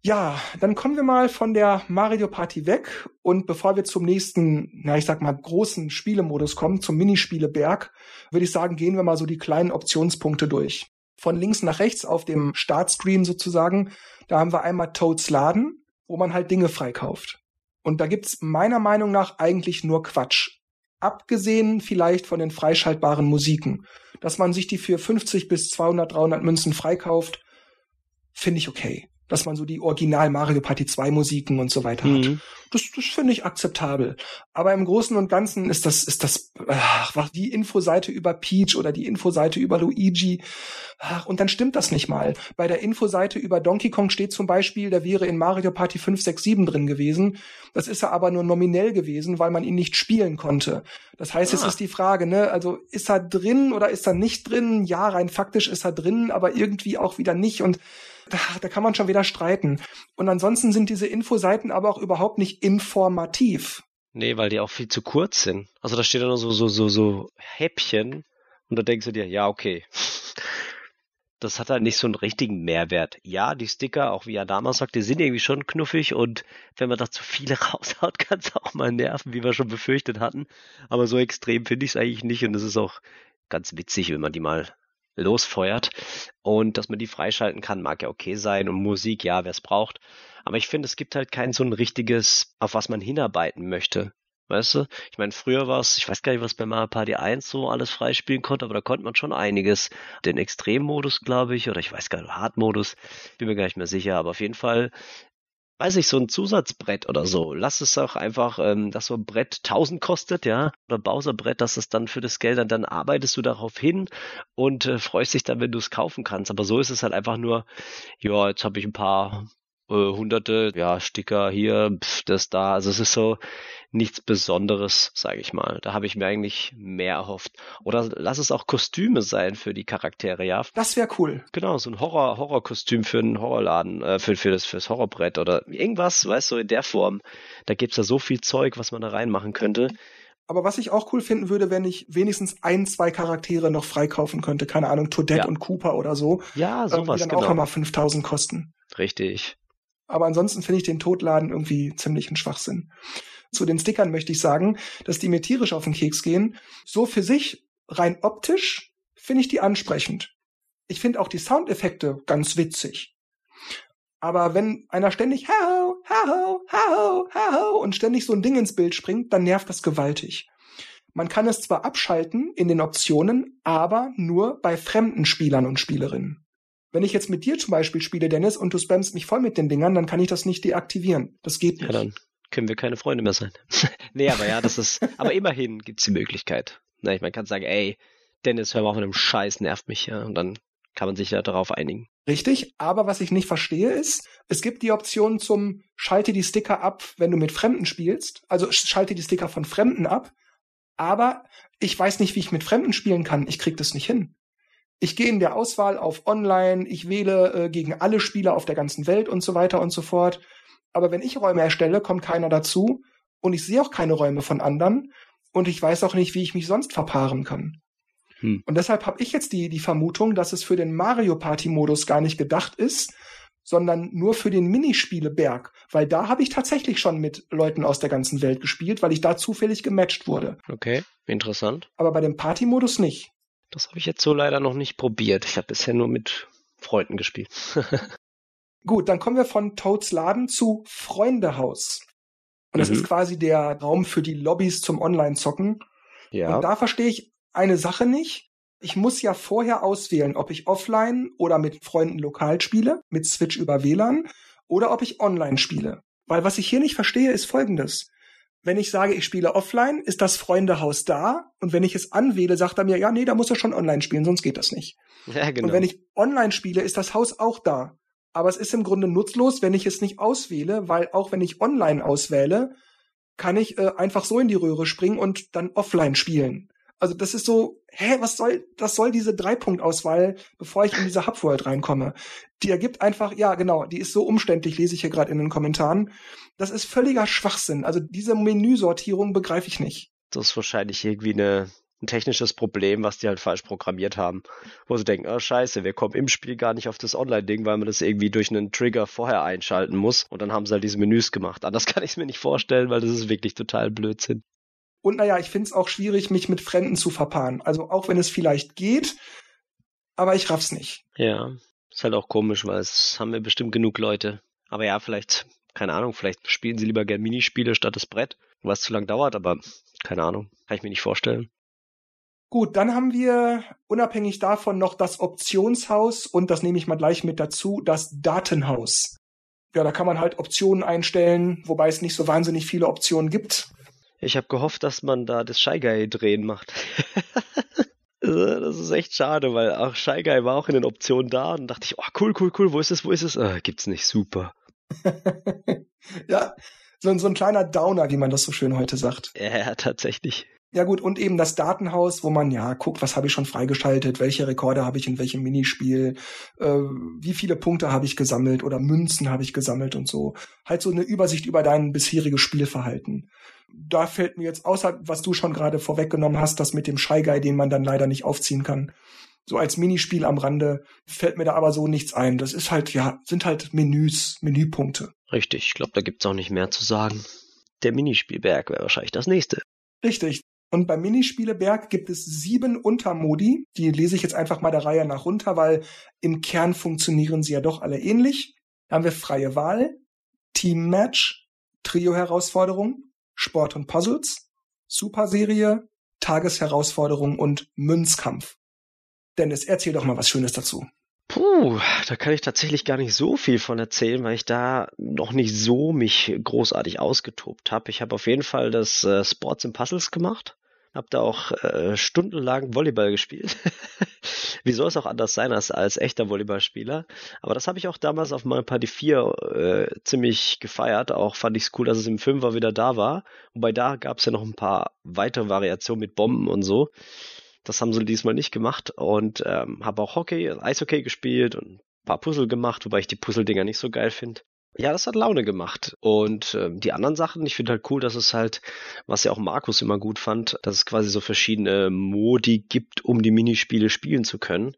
Ja, dann kommen wir mal von der Mario Party weg und bevor wir zum nächsten, na ich sag mal großen Spielemodus kommen, zum Minispieleberg, würde ich sagen, gehen wir mal so die kleinen Optionspunkte durch. Von links nach rechts auf dem Startscreen sozusagen, da haben wir einmal Toads Laden, wo man halt Dinge freikauft. Und da gibt's meiner Meinung nach eigentlich nur Quatsch abgesehen vielleicht von den freischaltbaren Musiken. Dass man sich die für 50 bis 200, 300 Münzen freikauft, finde ich okay dass man so die Original Mario Party 2 Musiken und so weiter mhm. hat. Das, das finde ich akzeptabel. Aber im Großen und Ganzen ist das, ist das, ach, die Infoseite über Peach oder die Infoseite über Luigi. Ach, und dann stimmt das nicht mal. Bei der Infoseite über Donkey Kong steht zum Beispiel, der wäre in Mario Party 5, 6, 7 drin gewesen. Das ist er aber nur nominell gewesen, weil man ihn nicht spielen konnte. Das heißt, ah. jetzt ist die Frage, ne, also ist er drin oder ist er nicht drin? Ja, rein faktisch ist er drin, aber irgendwie auch wieder nicht und da, da kann man schon wieder streiten. Und ansonsten sind diese Infoseiten aber auch überhaupt nicht informativ. Nee, weil die auch viel zu kurz sind. Also da steht dann nur so, so, so, so Häppchen und da denkst du dir, ja, okay. Das hat halt nicht so einen richtigen Mehrwert. Ja, die Sticker, auch wie er damals sagt, die sind irgendwie schon knuffig und wenn man da zu viele *laughs* raushaut, kann es auch mal nerven, wie wir schon befürchtet hatten. Aber so extrem finde ich es eigentlich nicht und es ist auch ganz witzig, wenn man die mal losfeuert. Und dass man die freischalten kann, mag ja okay sein. Und Musik, ja, wer es braucht. Aber ich finde, es gibt halt kein so ein richtiges, auf was man hinarbeiten möchte. Weißt du? Ich meine, früher war es, ich weiß gar nicht, was bei Mario Party 1 so alles freispielen konnte, aber da konnte man schon einiges. Den Extremmodus, glaube ich, oder ich weiß gar nicht, Hardmodus, bin mir gar nicht mehr sicher, aber auf jeden Fall weiß ich, so ein Zusatzbrett oder so. Lass es auch einfach, ähm, dass so ein Brett 1000 kostet, ja, oder Bowser-Brett, dass es dann für das Geld, dann, dann arbeitest du darauf hin und äh, freust dich dann, wenn du es kaufen kannst. Aber so ist es halt einfach nur, ja, jetzt habe ich ein paar äh, hunderte, ja, Sticker hier, pf, das da. Also es ist so, nichts Besonderes, sage ich mal. Da habe ich mir eigentlich mehr erhofft. Oder lass es auch Kostüme sein für die Charaktere, ja. Das wäre cool. Genau, so ein Horror Horrorkostüm für einen Horrorladen, äh, für, für das fürs Horrorbrett oder irgendwas, weißt du, in der Form. Da gibt's ja so viel Zeug, was man da reinmachen könnte. Aber was ich auch cool finden würde, wenn ich wenigstens ein, zwei Charaktere noch freikaufen könnte. Keine Ahnung, Toadette ja. und Cooper oder so. Ja, sowas, die dann genau. auch nochmal 5000 kosten. Richtig. Aber ansonsten finde ich den Totladen irgendwie ziemlich ein Schwachsinn zu den Stickern möchte ich sagen, dass die mir tierisch auf den Keks gehen. So für sich, rein optisch, finde ich die ansprechend. Ich finde auch die Soundeffekte ganz witzig. Aber wenn einer ständig hau, hau, hau, hau und ständig so ein Ding ins Bild springt, dann nervt das gewaltig. Man kann es zwar abschalten in den Optionen, aber nur bei fremden Spielern und Spielerinnen. Wenn ich jetzt mit dir zum Beispiel spiele, Dennis, und du spammst mich voll mit den Dingern, dann kann ich das nicht deaktivieren. Das geht nicht. Ja, dann können wir keine Freunde mehr sein. *laughs* nee, aber ja, das ist, aber immerhin gibt's die Möglichkeit. Na, ich man kann sagen, ey, Dennis, hör mal auf mit dem Scheiß, nervt mich, ja, und dann kann man sich ja darauf einigen. Richtig, aber was ich nicht verstehe ist, es gibt die Option zum schalte die Sticker ab, wenn du mit Fremden spielst, also schalte die Sticker von Fremden ab, aber ich weiß nicht, wie ich mit Fremden spielen kann. Ich krieg das nicht hin. Ich gehe in der Auswahl auf Online, ich wähle äh, gegen alle Spieler auf der ganzen Welt und so weiter und so fort. Aber wenn ich Räume erstelle, kommt keiner dazu und ich sehe auch keine Räume von anderen und ich weiß auch nicht, wie ich mich sonst verpaaren kann. Hm. Und deshalb habe ich jetzt die, die Vermutung, dass es für den Mario Party Modus gar nicht gedacht ist, sondern nur für den Minispieleberg, weil da habe ich tatsächlich schon mit Leuten aus der ganzen Welt gespielt, weil ich da zufällig gematcht wurde. Okay, interessant. Aber bei dem Party-Modus nicht. Das habe ich jetzt so leider noch nicht probiert. Ich habe bisher nur mit Freunden gespielt. *laughs* Gut, dann kommen wir von Toads Laden zu Freundehaus. Und das mhm. ist quasi der Raum für die Lobbys zum Online-Zocken. Ja. Und da verstehe ich eine Sache nicht ich muss ja vorher auswählen, ob ich offline oder mit Freunden lokal spiele, mit Switch über WLAN, oder ob ich online spiele. Weil was ich hier nicht verstehe, ist folgendes. Wenn ich sage, ich spiele offline, ist das Freundehaus da. Und wenn ich es anwähle, sagt er mir, ja, nee, da muss er schon online spielen, sonst geht das nicht. Ja, genau. Und wenn ich online spiele, ist das Haus auch da. Aber es ist im Grunde nutzlos, wenn ich es nicht auswähle, weil auch wenn ich online auswähle, kann ich äh, einfach so in die Röhre springen und dann offline spielen. Also das ist so, hä, was soll, was soll diese Dreipunktauswahl, bevor ich in diese Hubworld reinkomme? Die ergibt einfach, ja genau, die ist so umständlich, lese ich hier gerade in den Kommentaren. Das ist völliger Schwachsinn. Also diese Menüsortierung begreife ich nicht. Das ist wahrscheinlich irgendwie eine, ein technisches Problem, was die halt falsch programmiert haben. Wo sie denken, oh scheiße, wir kommen im Spiel gar nicht auf das Online-Ding, weil man das irgendwie durch einen Trigger vorher einschalten muss. Und dann haben sie halt diese Menüs gemacht. Anders *laughs* kann ich es mir nicht vorstellen, weil das ist wirklich total Blödsinn. Und naja, ich finde es auch schwierig, mich mit Fremden zu verpaaren. Also auch wenn es vielleicht geht, aber ich raff's nicht. Ja, ist halt auch komisch, weil es haben wir bestimmt genug Leute. Aber ja, vielleicht, keine Ahnung, vielleicht spielen sie lieber gern Minispiele statt das Brett, was zu lang dauert, aber keine Ahnung, kann ich mir nicht vorstellen. Gut, dann haben wir unabhängig davon noch das Optionshaus und das nehme ich mal gleich mit dazu, das Datenhaus. Ja, da kann man halt Optionen einstellen, wobei es nicht so wahnsinnig viele Optionen gibt. Ich habe gehofft, dass man da das Shy Guy drehen macht. *laughs* das ist echt schade, weil auch Shy Guy war auch in den Optionen da und dachte ich, oh cool, cool, cool, wo ist es, wo ist es? Äh, gibt's nicht, super. *laughs* ja, so, so ein kleiner Downer, wie man das so schön heute sagt. Ja, tatsächlich. Ja gut, und eben das Datenhaus, wo man ja guckt, was habe ich schon freigeschaltet, welche Rekorde habe ich in welchem Minispiel, äh, wie viele Punkte habe ich gesammelt oder Münzen habe ich gesammelt und so. Halt so eine Übersicht über dein bisheriges Spielverhalten. Da fällt mir jetzt außer, was du schon gerade vorweggenommen hast, das mit dem Shy Guy, den man dann leider nicht aufziehen kann. So als Minispiel am Rande fällt mir da aber so nichts ein. Das ist halt, ja, sind halt Menüs, Menüpunkte. Richtig, ich glaube, da gibt's auch nicht mehr zu sagen. Der Minispielberg wäre wahrscheinlich das nächste. Richtig. Und beim Minispieleberg gibt es sieben Untermodi. Die lese ich jetzt einfach mal der Reihe nach runter, weil im Kern funktionieren sie ja doch alle ähnlich. Da haben wir freie Wahl, Team Match, Trio-Herausforderung, Sport und Puzzles, Superserie, Tagesherausforderung und Münzkampf. Dennis, erzähl doch mal was Schönes dazu. Puh, da kann ich tatsächlich gar nicht so viel von erzählen, weil ich da noch nicht so mich großartig ausgetobt habe. Ich habe auf jeden Fall das äh, Sports and Puzzles gemacht. Hab da auch äh, stundenlang Volleyball gespielt. *laughs* Wie soll es auch anders sein als, als echter Volleyballspieler? Aber das habe ich auch damals auf Mario Party 4 äh, ziemlich gefeiert. Auch fand ich es cool, dass es im Fünfer wieder da war. Wobei da gab es ja noch ein paar weitere Variationen mit Bomben und so. Das haben sie diesmal nicht gemacht und ähm, habe auch Hockey, Eishockey gespielt und ein paar Puzzle gemacht, wobei ich die Puzzle-Dinger nicht so geil finde. Ja, das hat Laune gemacht. Und ähm, die anderen Sachen, ich finde halt cool, dass es halt, was ja auch Markus immer gut fand, dass es quasi so verschiedene Modi gibt, um die Minispiele spielen zu können.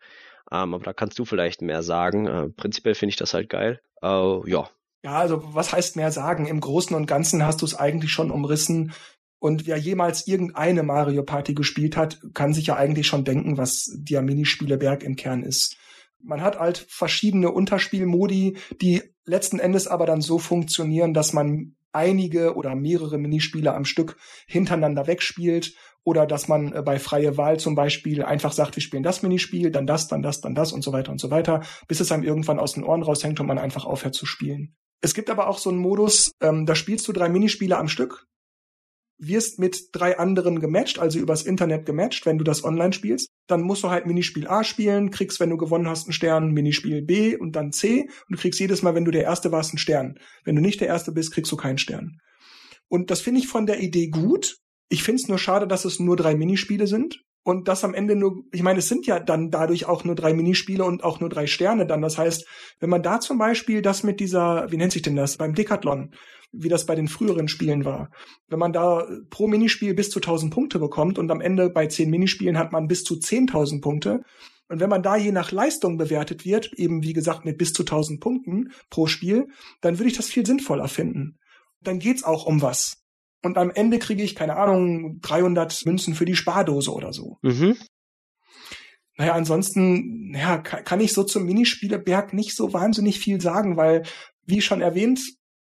Ähm, aber da kannst du vielleicht mehr sagen. Äh, prinzipiell finde ich das halt geil. Äh, ja. Ja, also was heißt mehr sagen? Im Großen und Ganzen hast du es eigentlich schon umrissen. Und wer jemals irgendeine Mario Party gespielt hat, kann sich ja eigentlich schon denken, was der Minispieleberg im Kern ist. Man hat halt verschiedene Unterspielmodi, die letzten Endes aber dann so funktionieren, dass man einige oder mehrere Minispiele am Stück hintereinander wegspielt oder dass man äh, bei freie Wahl zum Beispiel einfach sagt, wir spielen das Minispiel, dann das, dann das, dann das und so weiter und so weiter, bis es einem irgendwann aus den Ohren raushängt und man einfach aufhört zu spielen. Es gibt aber auch so einen Modus, ähm, da spielst du drei Minispiele am Stück wirst mit drei anderen gematcht, also übers Internet gematcht, wenn du das online spielst. Dann musst du halt Minispiel A spielen, kriegst, wenn du gewonnen hast, einen Stern, Minispiel B und dann C und du kriegst jedes Mal, wenn du der Erste warst, einen Stern. Wenn du nicht der Erste bist, kriegst du keinen Stern. Und das finde ich von der Idee gut. Ich finde es nur schade, dass es nur drei Minispiele sind und das am Ende nur, ich meine, es sind ja dann dadurch auch nur drei Minispiele und auch nur drei Sterne dann. Das heißt, wenn man da zum Beispiel das mit dieser, wie nennt sich denn das, beim Decathlon, wie das bei den früheren Spielen war. Wenn man da pro Minispiel bis zu 1000 Punkte bekommt und am Ende bei 10 Minispielen hat man bis zu 10.000 Punkte. Und wenn man da je nach Leistung bewertet wird, eben wie gesagt mit bis zu 1000 Punkten pro Spiel, dann würde ich das viel sinnvoller finden. Dann geht's auch um was. Und am Ende kriege ich, keine Ahnung, 300 Münzen für die Spardose oder so. Mhm. Naja, ansonsten, ja, kann ich so zum Minispieleberg nicht so wahnsinnig viel sagen, weil, wie schon erwähnt,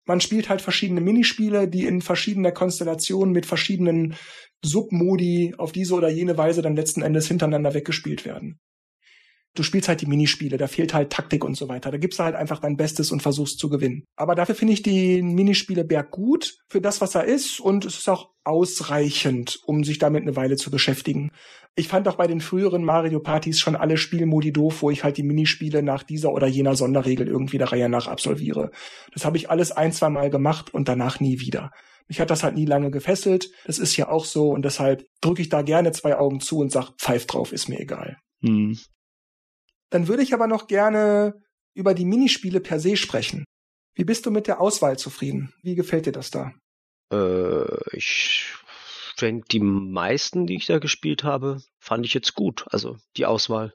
man spielt halt verschiedene Minispiele, die in verschiedener Konstellation mit verschiedenen Submodi auf diese oder jene Weise dann letzten Endes hintereinander weggespielt werden. Du spielst halt die Minispiele, da fehlt halt Taktik und so weiter. Da gibst du halt einfach dein Bestes und versuchst zu gewinnen. Aber dafür finde ich die Minispiele Berg gut für das, was er ist und es ist auch ausreichend, um sich damit eine Weile zu beschäftigen. Ich fand auch bei den früheren Mario Partys schon alle Spielmodi doof, wo ich halt die Minispiele nach dieser oder jener Sonderregel irgendwie der Reihe nach absolviere. Das habe ich alles ein, zwei Mal gemacht und danach nie wieder. Mich hat das halt nie lange gefesselt. Das ist ja auch so und deshalb drücke ich da gerne zwei Augen zu und sag, pfeif drauf, ist mir egal. Hm. Dann würde ich aber noch gerne über die Minispiele per se sprechen. Wie bist du mit der Auswahl zufrieden? Wie gefällt dir das da? Äh, ich denke, die meisten, die ich da gespielt habe, fand ich jetzt gut. Also die Auswahl.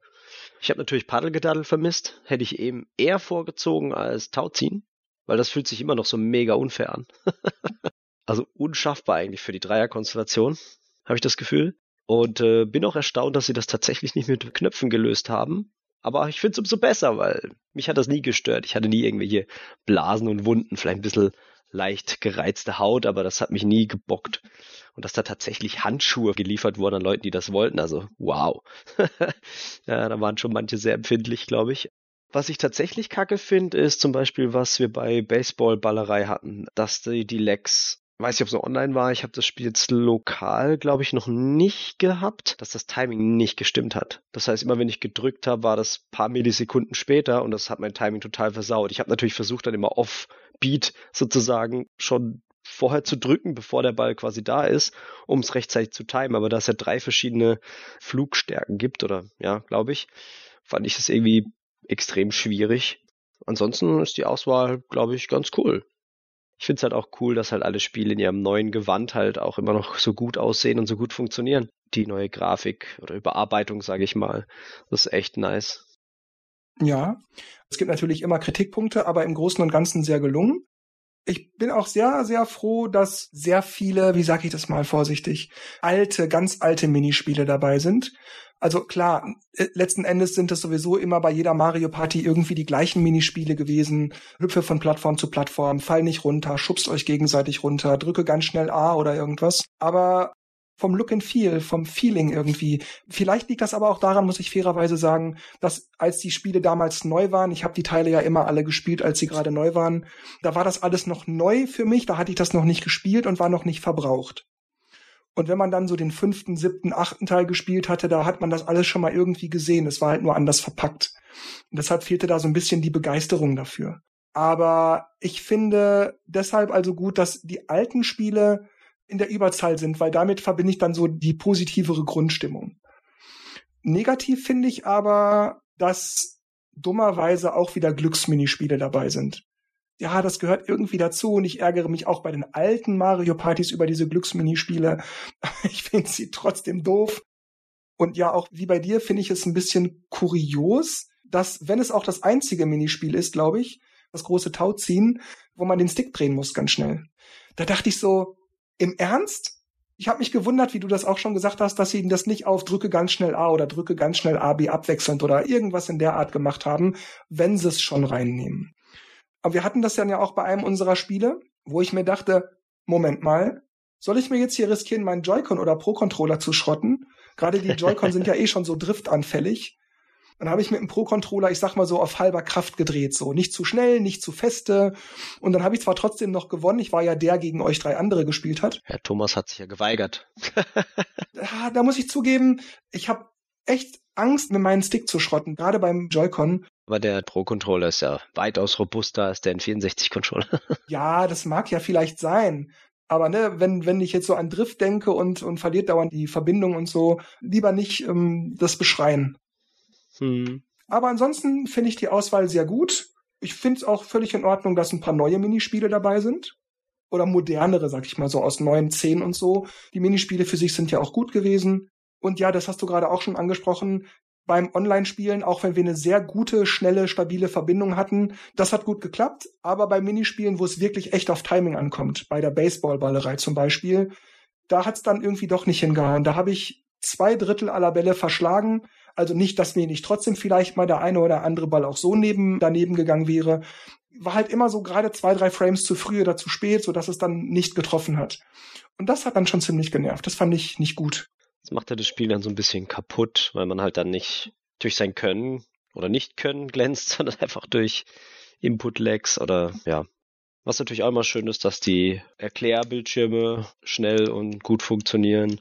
Ich habe natürlich Paddelgedaddel vermisst. Hätte ich eben eher vorgezogen als Tauziehen, weil das fühlt sich immer noch so mega unfair an. *laughs* also unschaffbar eigentlich für die Dreierkonstellation, habe ich das Gefühl. Und äh, bin auch erstaunt, dass sie das tatsächlich nicht mit Knöpfen gelöst haben. Aber ich finde es umso besser, weil mich hat das nie gestört. Ich hatte nie irgendwelche Blasen und Wunden, vielleicht ein bisschen leicht gereizte Haut, aber das hat mich nie gebockt. Und dass da tatsächlich Handschuhe geliefert wurden an Leuten, die das wollten, also wow. *laughs* ja, da waren schon manche sehr empfindlich, glaube ich. Was ich tatsächlich kacke finde, ist zum Beispiel, was wir bei Baseballballerei hatten, dass die, die Legs weiß nicht, ob es online war. Ich habe das Spiel jetzt lokal, glaube ich, noch nicht gehabt, dass das Timing nicht gestimmt hat. Das heißt, immer wenn ich gedrückt habe, war das paar Millisekunden später und das hat mein Timing total versaut. Ich habe natürlich versucht, dann immer off-beat sozusagen schon vorher zu drücken, bevor der Ball quasi da ist, um es rechtzeitig zu timen. Aber da es ja drei verschiedene Flugstärken gibt, oder ja, glaube ich, fand ich das irgendwie extrem schwierig. Ansonsten ist die Auswahl, glaube ich, ganz cool ich finde es halt auch cool, dass halt alle Spiele in ihrem neuen Gewand halt auch immer noch so gut aussehen und so gut funktionieren. Die neue Grafik oder Überarbeitung, sage ich mal. Das ist echt nice. Ja, es gibt natürlich immer Kritikpunkte, aber im Großen und Ganzen sehr gelungen. Ich bin auch sehr, sehr froh, dass sehr viele, wie sage ich das mal vorsichtig, alte, ganz alte Minispiele dabei sind. Also klar, äh, letzten Endes sind es sowieso immer bei jeder Mario Party irgendwie die gleichen Minispiele gewesen. Hüpfe von Plattform zu Plattform, fall nicht runter, schubst euch gegenseitig runter, drücke ganz schnell A oder irgendwas. Aber vom Look and Feel, vom Feeling irgendwie. Vielleicht liegt das aber auch daran, muss ich fairerweise sagen, dass als die Spiele damals neu waren, ich habe die Teile ja immer alle gespielt, als sie gerade neu waren, da war das alles noch neu für mich, da hatte ich das noch nicht gespielt und war noch nicht verbraucht. Und wenn man dann so den fünften, siebten, achten Teil gespielt hatte, da hat man das alles schon mal irgendwie gesehen. Es war halt nur anders verpackt. Und deshalb fehlte da so ein bisschen die Begeisterung dafür. Aber ich finde deshalb also gut, dass die alten Spiele in der Überzahl sind, weil damit verbinde ich dann so die positivere Grundstimmung. Negativ finde ich aber, dass dummerweise auch wieder Glücksminispiele dabei sind ja, das gehört irgendwie dazu und ich ärgere mich auch bei den alten Mario Partys über diese Glücksminispiele. *laughs* Ich finde sie trotzdem doof. Und ja, auch wie bei dir finde ich es ein bisschen kurios, dass, wenn es auch das einzige Minispiel ist, glaube ich, das große Tauziehen, wo man den Stick drehen muss ganz schnell. Da dachte ich so, im Ernst? Ich habe mich gewundert, wie du das auch schon gesagt hast, dass sie das nicht auf drücke ganz schnell A oder drücke ganz schnell A, B abwechselnd oder irgendwas in der Art gemacht haben, wenn sie es schon reinnehmen. Aber wir hatten das dann ja auch bei einem unserer Spiele. wo ich mir dachte, Moment mal, soll ich mir jetzt hier riskieren, meinen Joy-Con oder Pro-Controller zu schrotten? Gerade die Joy-Con sind ja *laughs* eh schon so driftanfällig. Dann habe ich mit dem Pro-Controller, ich sag mal so, auf halber Kraft gedreht. So nicht zu schnell, nicht zu feste. Und dann habe ich zwar trotzdem noch gewonnen. Ich war ja der gegen euch drei andere gespielt hat. Herr Thomas hat sich ja geweigert. *laughs* da, da muss ich zugeben, ich habe echt Angst, mir meinen Stick zu schrotten, gerade beim Joy-Con. Aber der Pro-Controller ist ja weitaus robuster als der N64-Controller. *laughs* ja, das mag ja vielleicht sein. Aber ne, wenn, wenn ich jetzt so an Drift denke und, und verliert dauernd die Verbindung und so, lieber nicht ähm, das beschreien. Hm. Aber ansonsten finde ich die Auswahl sehr gut. Ich finde es auch völlig in Ordnung, dass ein paar neue Minispiele dabei sind. Oder modernere, sag ich mal so, aus neuen zehn und so. Die Minispiele für sich sind ja auch gut gewesen. Und ja, das hast du gerade auch schon angesprochen. Beim Online-Spielen, auch wenn wir eine sehr gute, schnelle, stabile Verbindung hatten, das hat gut geklappt. Aber bei Minispielen, wo es wirklich echt auf Timing ankommt, bei der Baseballballerei zum Beispiel, da hat es dann irgendwie doch nicht hingehauen. Da habe ich zwei Drittel aller Bälle verschlagen also nicht, dass mir nicht trotzdem vielleicht mal der eine oder andere Ball auch so neben, daneben gegangen wäre. War halt immer so gerade zwei, drei Frames zu früh oder zu spät, so dass es dann nicht getroffen hat. Und das hat dann schon ziemlich genervt. Das fand ich nicht gut. Das macht ja das Spiel dann so ein bisschen kaputt, weil man halt dann nicht durch sein Können oder nicht Können glänzt, *laughs* sondern einfach durch Input-Lags oder ja. Was natürlich auch immer schön ist, dass die Erklärbildschirme schnell und gut funktionieren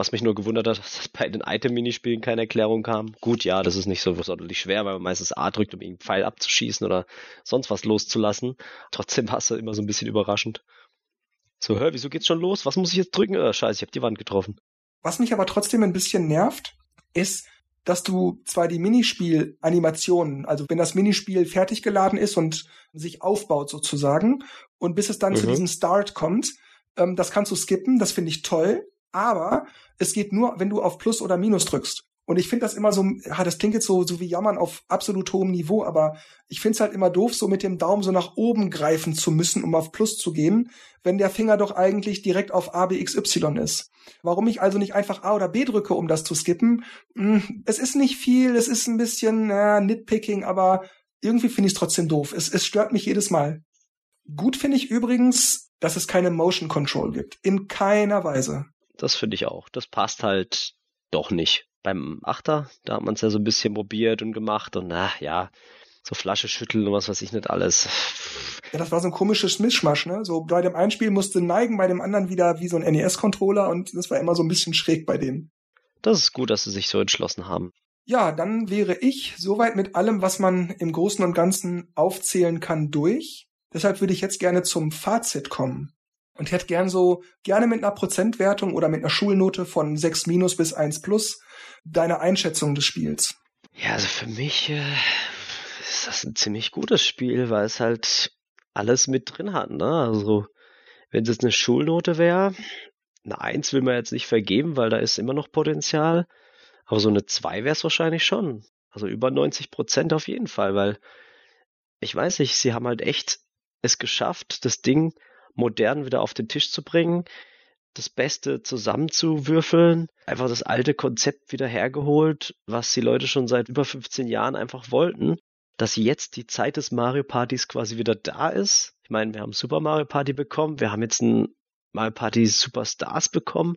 was mich nur gewundert hat, *laughs* dass bei den Item-Minispielen keine Erklärung kam. Gut, ja, das ist nicht so sonderlich schwer, weil man meistens A drückt, um irgendeinen Pfeil abzuschießen oder sonst was loszulassen. Trotzdem war es immer so ein bisschen überraschend. So, hör, wieso geht's schon los? Was muss ich jetzt drücken? Oh, scheiße, ich habe die Wand getroffen. Was mich aber trotzdem ein bisschen nervt, ist, dass du zwar die Minispiel-Animationen, also wenn das Minispiel fertig geladen ist und sich aufbaut sozusagen, und bis es dann mhm. zu diesem Start kommt, ähm, das kannst du skippen, das finde ich toll aber es geht nur, wenn du auf Plus oder Minus drückst. Und ich finde das immer so, ja, das klingt jetzt so, so wie Jammern auf absolut hohem Niveau, aber ich finde es halt immer doof, so mit dem Daumen so nach oben greifen zu müssen, um auf Plus zu gehen, wenn der Finger doch eigentlich direkt auf A, B, X, Y ist. Warum ich also nicht einfach A oder B drücke, um das zu skippen? Hm, es ist nicht viel, es ist ein bisschen äh, Nitpicking, aber irgendwie finde ich es trotzdem doof. Es, es stört mich jedes Mal. Gut finde ich übrigens, dass es keine Motion Control gibt. In keiner Weise. Das finde ich auch. Das passt halt doch nicht. Beim Achter, da hat man es ja so ein bisschen probiert und gemacht und na ja, so Flasche schütteln und was weiß ich nicht alles. Ja, das war so ein komisches Mischmasch, ne? So bei dem einen Spiel musste neigen, bei dem anderen wieder wie so ein NES-Controller und das war immer so ein bisschen schräg bei denen. Das ist gut, dass sie sich so entschlossen haben. Ja, dann wäre ich soweit mit allem, was man im Großen und Ganzen aufzählen kann, durch. Deshalb würde ich jetzt gerne zum Fazit kommen. Und hätte gern so, gerne mit einer Prozentwertung oder mit einer Schulnote von 6 minus bis 1 plus deine Einschätzung des Spiels. Ja, also für mich äh, ist das ein ziemlich gutes Spiel, weil es halt alles mit drin hat. Ne? Also wenn es jetzt eine Schulnote wäre, eine 1 will man jetzt nicht vergeben, weil da ist immer noch Potenzial. Aber so eine 2 wäre es wahrscheinlich schon. Also über 90 Prozent auf jeden Fall, weil ich weiß nicht, sie haben halt echt es geschafft, das Ding modern wieder auf den Tisch zu bringen, das Beste zusammenzuwürfeln, einfach das alte Konzept wieder hergeholt, was die Leute schon seit über 15 Jahren einfach wollten, dass jetzt die Zeit des Mario Partys quasi wieder da ist. Ich meine, wir haben Super Mario Party bekommen, wir haben jetzt ein Mario Party Superstars bekommen.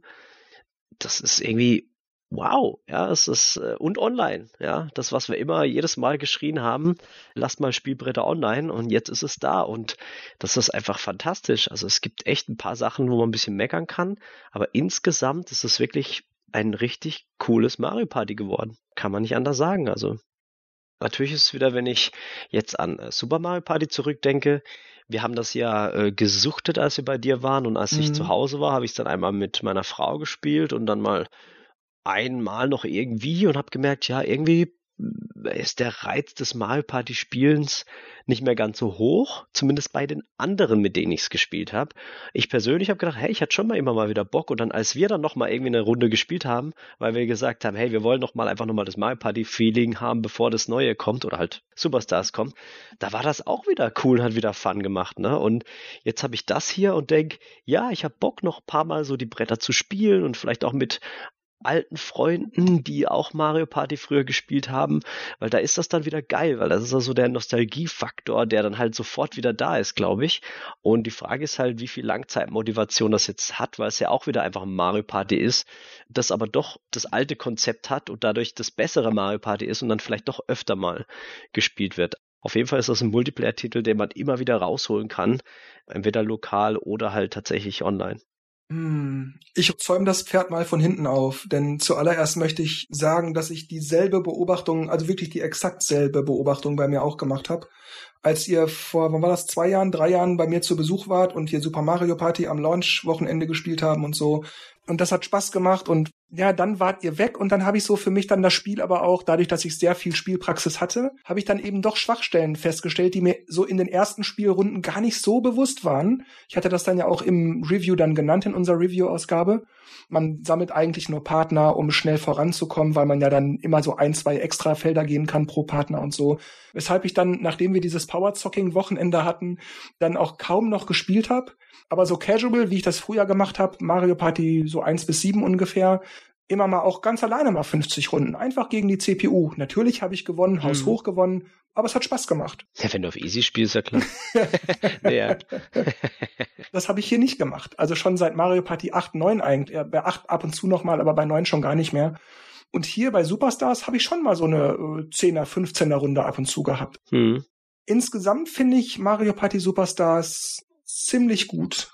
Das ist irgendwie wow, ja, es ist äh, und online, ja, das was wir immer jedes Mal geschrien haben, lasst mal Spielbretter online und jetzt ist es da und das ist einfach fantastisch. Also es gibt echt ein paar Sachen, wo man ein bisschen meckern kann, aber insgesamt ist es wirklich ein richtig cooles Mario Party geworden. Kann man nicht anders sagen, also Natürlich ist es wieder, wenn ich jetzt an äh, Super Mario Party zurückdenke, wir haben das ja äh, gesuchtet, als wir bei dir waren und als mhm. ich zu Hause war, habe ich es dann einmal mit meiner Frau gespielt und dann mal einmal noch irgendwie und habe gemerkt, ja, irgendwie ist der Reiz des Mario Party Spielens nicht mehr ganz so hoch, zumindest bei den anderen, mit denen ich es gespielt habe. Ich persönlich habe gedacht, hey, ich hatte schon mal immer mal wieder Bock und dann als wir dann noch mal irgendwie eine Runde gespielt haben, weil wir gesagt haben, hey, wir wollen noch mal einfach noch mal das Mario Party Feeling haben, bevor das neue kommt oder halt Superstars kommt, da war das auch wieder cool hat wieder Fun gemacht, ne? Und jetzt habe ich das hier und denk, ja, ich habe Bock noch ein paar mal so die Bretter zu spielen und vielleicht auch mit alten Freunden, die auch Mario Party früher gespielt haben, weil da ist das dann wieder geil, weil das ist also der Nostalgiefaktor, der dann halt sofort wieder da ist, glaube ich. Und die Frage ist halt, wie viel Langzeitmotivation das jetzt hat, weil es ja auch wieder einfach ein Mario Party ist, das aber doch das alte Konzept hat und dadurch das bessere Mario Party ist und dann vielleicht doch öfter mal gespielt wird. Auf jeden Fall ist das ein Multiplayer-Titel, den man immer wieder rausholen kann, entweder lokal oder halt tatsächlich online. Hm, ich zäume das Pferd mal von hinten auf, denn zuallererst möchte ich sagen, dass ich dieselbe Beobachtung, also wirklich die exakt selbe Beobachtung bei mir auch gemacht habe. Als ihr vor, wann war das, zwei Jahren, drei Jahren bei mir zu Besuch wart und wir Super Mario Party am Launch-Wochenende gespielt haben und so, und das hat Spaß gemacht und ja, dann wart ihr weg und dann habe ich so für mich dann das Spiel aber auch, dadurch, dass ich sehr viel Spielpraxis hatte, habe ich dann eben doch Schwachstellen festgestellt, die mir so in den ersten Spielrunden gar nicht so bewusst waren. Ich hatte das dann ja auch im Review dann genannt in unserer Review-Ausgabe. Man sammelt eigentlich nur Partner, um schnell voranzukommen, weil man ja dann immer so ein, zwei extra Felder gehen kann pro Partner und so. Weshalb ich dann, nachdem wir dieses Power-Zocking-Wochenende hatten, dann auch kaum noch gespielt habe aber so casual, wie ich das früher gemacht habe, Mario Party so eins bis sieben ungefähr, immer mal auch ganz alleine mal 50 Runden. Einfach gegen die CPU. Natürlich habe ich gewonnen, hm. Haus hoch gewonnen, aber es hat Spaß gemacht. *laughs* Ja, wenn du auf Easy spielst, ja klar. *laughs* ja. *laughs* das habe ich hier nicht gemacht. Also schon seit Mario Party 8, 9 eigentlich. Ja, bei 8 ab und zu nochmal, aber bei 9 schon gar nicht mehr. Und hier bei Superstars habe ich schon mal so eine äh, 10er, 15er Runde ab und zu gehabt. Hm. Insgesamt finde ich Mario Party Superstars ziemlich gut.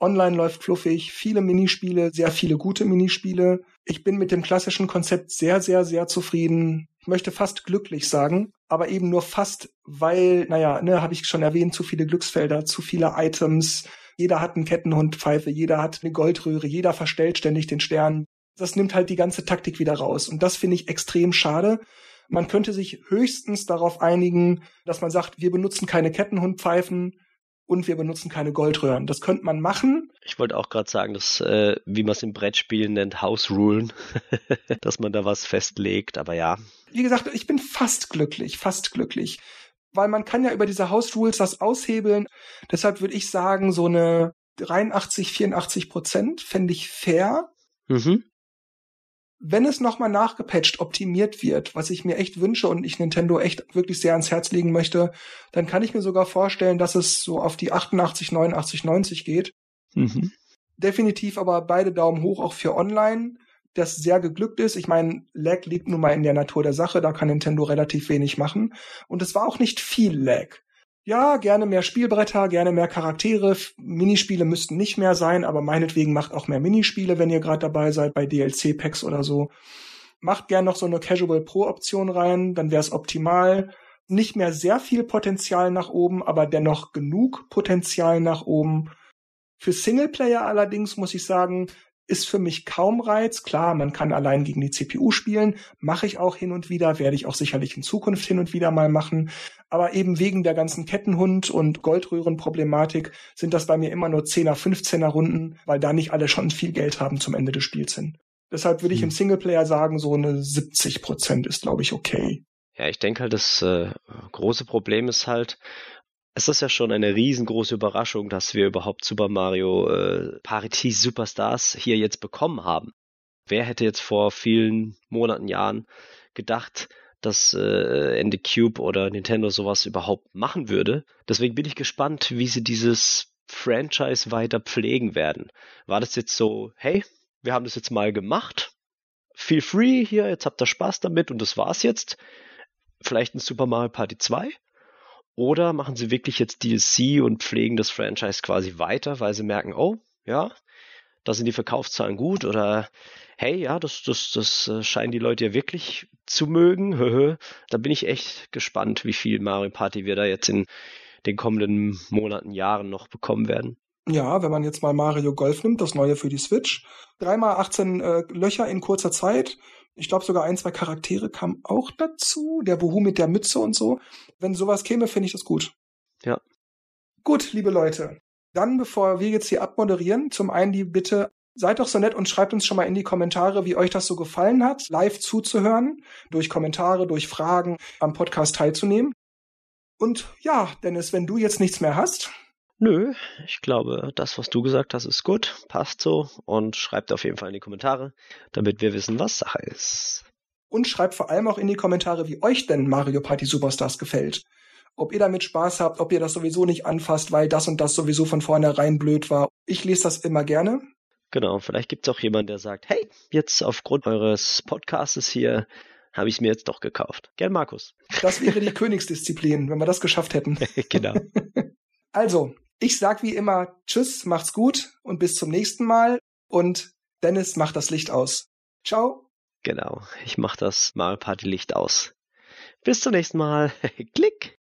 Online läuft fluffig, viele Minispiele, sehr viele gute Minispiele. Ich bin mit dem klassischen Konzept sehr, sehr, sehr zufrieden. Ich möchte fast glücklich sagen, aber eben nur fast, weil, naja, ne, habe ich schon erwähnt, zu viele Glücksfelder, zu viele Items. Jeder hat einen Kettenhundpfeife, jeder hat eine Goldröhre, jeder verstellt ständig den Stern. Das nimmt halt die ganze Taktik wieder raus. Und das finde ich extrem schade. Man könnte sich höchstens darauf einigen, dass man sagt, wir benutzen keine Kettenhundpfeifen, und wir benutzen keine Goldröhren. Das könnte man machen. Ich wollte auch gerade sagen, dass, äh, wie man es im Brettspiel nennt, House Rulen, *laughs* dass man da was festlegt, aber ja. Wie gesagt, ich bin fast glücklich, fast glücklich. Weil man kann ja über diese House Rules das aushebeln. Deshalb würde ich sagen, so eine 83, 84 Prozent fände ich fair. Mhm wenn es nochmal nachgepatcht, optimiert wird, was ich mir echt wünsche und ich Nintendo echt wirklich sehr ans Herz legen möchte, dann kann ich mir sogar vorstellen, dass es so auf die 88, 89, 90 geht. Mhm. Definitiv aber beide Daumen hoch auch für Online, das sehr geglückt ist. Ich meine, Lag liegt nun mal in der Natur der Sache, da kann Nintendo relativ wenig machen. Und es war auch nicht viel Lag ja, gerne mehr Spielbretter, gerne mehr Charaktere. Minispiele müssten nicht mehr sein, aber meinetwegen macht auch mehr Minispiele, wenn ihr gerade dabei seid bei DLC-Packs oder so. Macht gern noch so eine Casual Pro-Option rein, dann wäre es optimal. Nicht mehr sehr viel Potenzial nach oben, aber dennoch genug Potenzial nach oben. Für Singleplayer allerdings muss ich sagen, ist für mich kaum Reiz. Klar, man kann allein gegen die CPU spielen, mache ich auch hin und wieder, werde ich auch sicherlich in Zukunft hin und wieder mal machen. Aber eben wegen der ganzen Kettenhund- und Goldröhren-Problematik sind das bei mir immer nur 10er, 15er Runden, weil da nicht alle schon viel Geld haben zum Ende des Spiels hin. Deshalb würde ich hm. im Singleplayer sagen, so eine 70 Prozent ist, glaube ich, okay. Ja, ich denke halt, das äh, große Problem ist halt, es ist ja schon eine riesengroße Überraschung, dass wir überhaupt Super Mario äh, Parity Superstars hier jetzt bekommen haben. Wer hätte jetzt vor vielen Monaten, Jahren gedacht, dass äh, Ende Cube oder Nintendo sowas überhaupt machen würde? Deswegen bin ich gespannt, wie sie dieses Franchise weiter pflegen werden. War das jetzt so, hey, wir haben das jetzt mal gemacht, feel free hier, jetzt habt ihr Spaß damit und das war's jetzt. Vielleicht ein Super Mario Party 2? Oder machen sie wirklich jetzt DLC und pflegen das Franchise quasi weiter, weil sie merken, oh, ja, da sind die Verkaufszahlen gut oder hey, ja, das, das, das äh, scheinen die Leute ja wirklich zu mögen. *laughs* da bin ich echt gespannt, wie viel Mario Party wir da jetzt in den kommenden Monaten, Jahren noch bekommen werden. Ja, wenn man jetzt mal Mario Golf nimmt, das neue für die Switch. Dreimal 18 äh, Löcher in kurzer Zeit. Ich glaube sogar ein, zwei Charaktere kamen auch dazu. Der Wuhu mit der Mütze und so. Wenn sowas käme, finde ich das gut. Ja. Gut, liebe Leute. Dann, bevor wir jetzt hier abmoderieren, zum einen die Bitte, seid doch so nett und schreibt uns schon mal in die Kommentare, wie euch das so gefallen hat, live zuzuhören, durch Kommentare, durch Fragen am Podcast teilzunehmen. Und ja, Dennis, wenn du jetzt nichts mehr hast. Nö, ich glaube, das, was du gesagt hast, ist gut, passt so und schreibt auf jeden Fall in die Kommentare, damit wir wissen, was Sache ist. Und schreibt vor allem auch in die Kommentare, wie euch denn Mario Party Superstars gefällt. Ob ihr damit Spaß habt, ob ihr das sowieso nicht anfasst, weil das und das sowieso von vornherein blöd war. Ich lese das immer gerne. Genau, vielleicht gibt es auch jemanden, der sagt, hey, jetzt aufgrund eures Podcastes hier habe ich es mir jetzt doch gekauft. Gern Markus. Das wäre die *laughs* Königsdisziplin, wenn wir das geschafft hätten. *laughs* genau. *laughs* Also, ich sag wie immer Tschüss, macht's gut und bis zum nächsten Mal. Und Dennis macht das Licht aus. Ciao. Genau, ich mach das Mario Party Licht aus. Bis zum nächsten Mal. *laughs* Klick.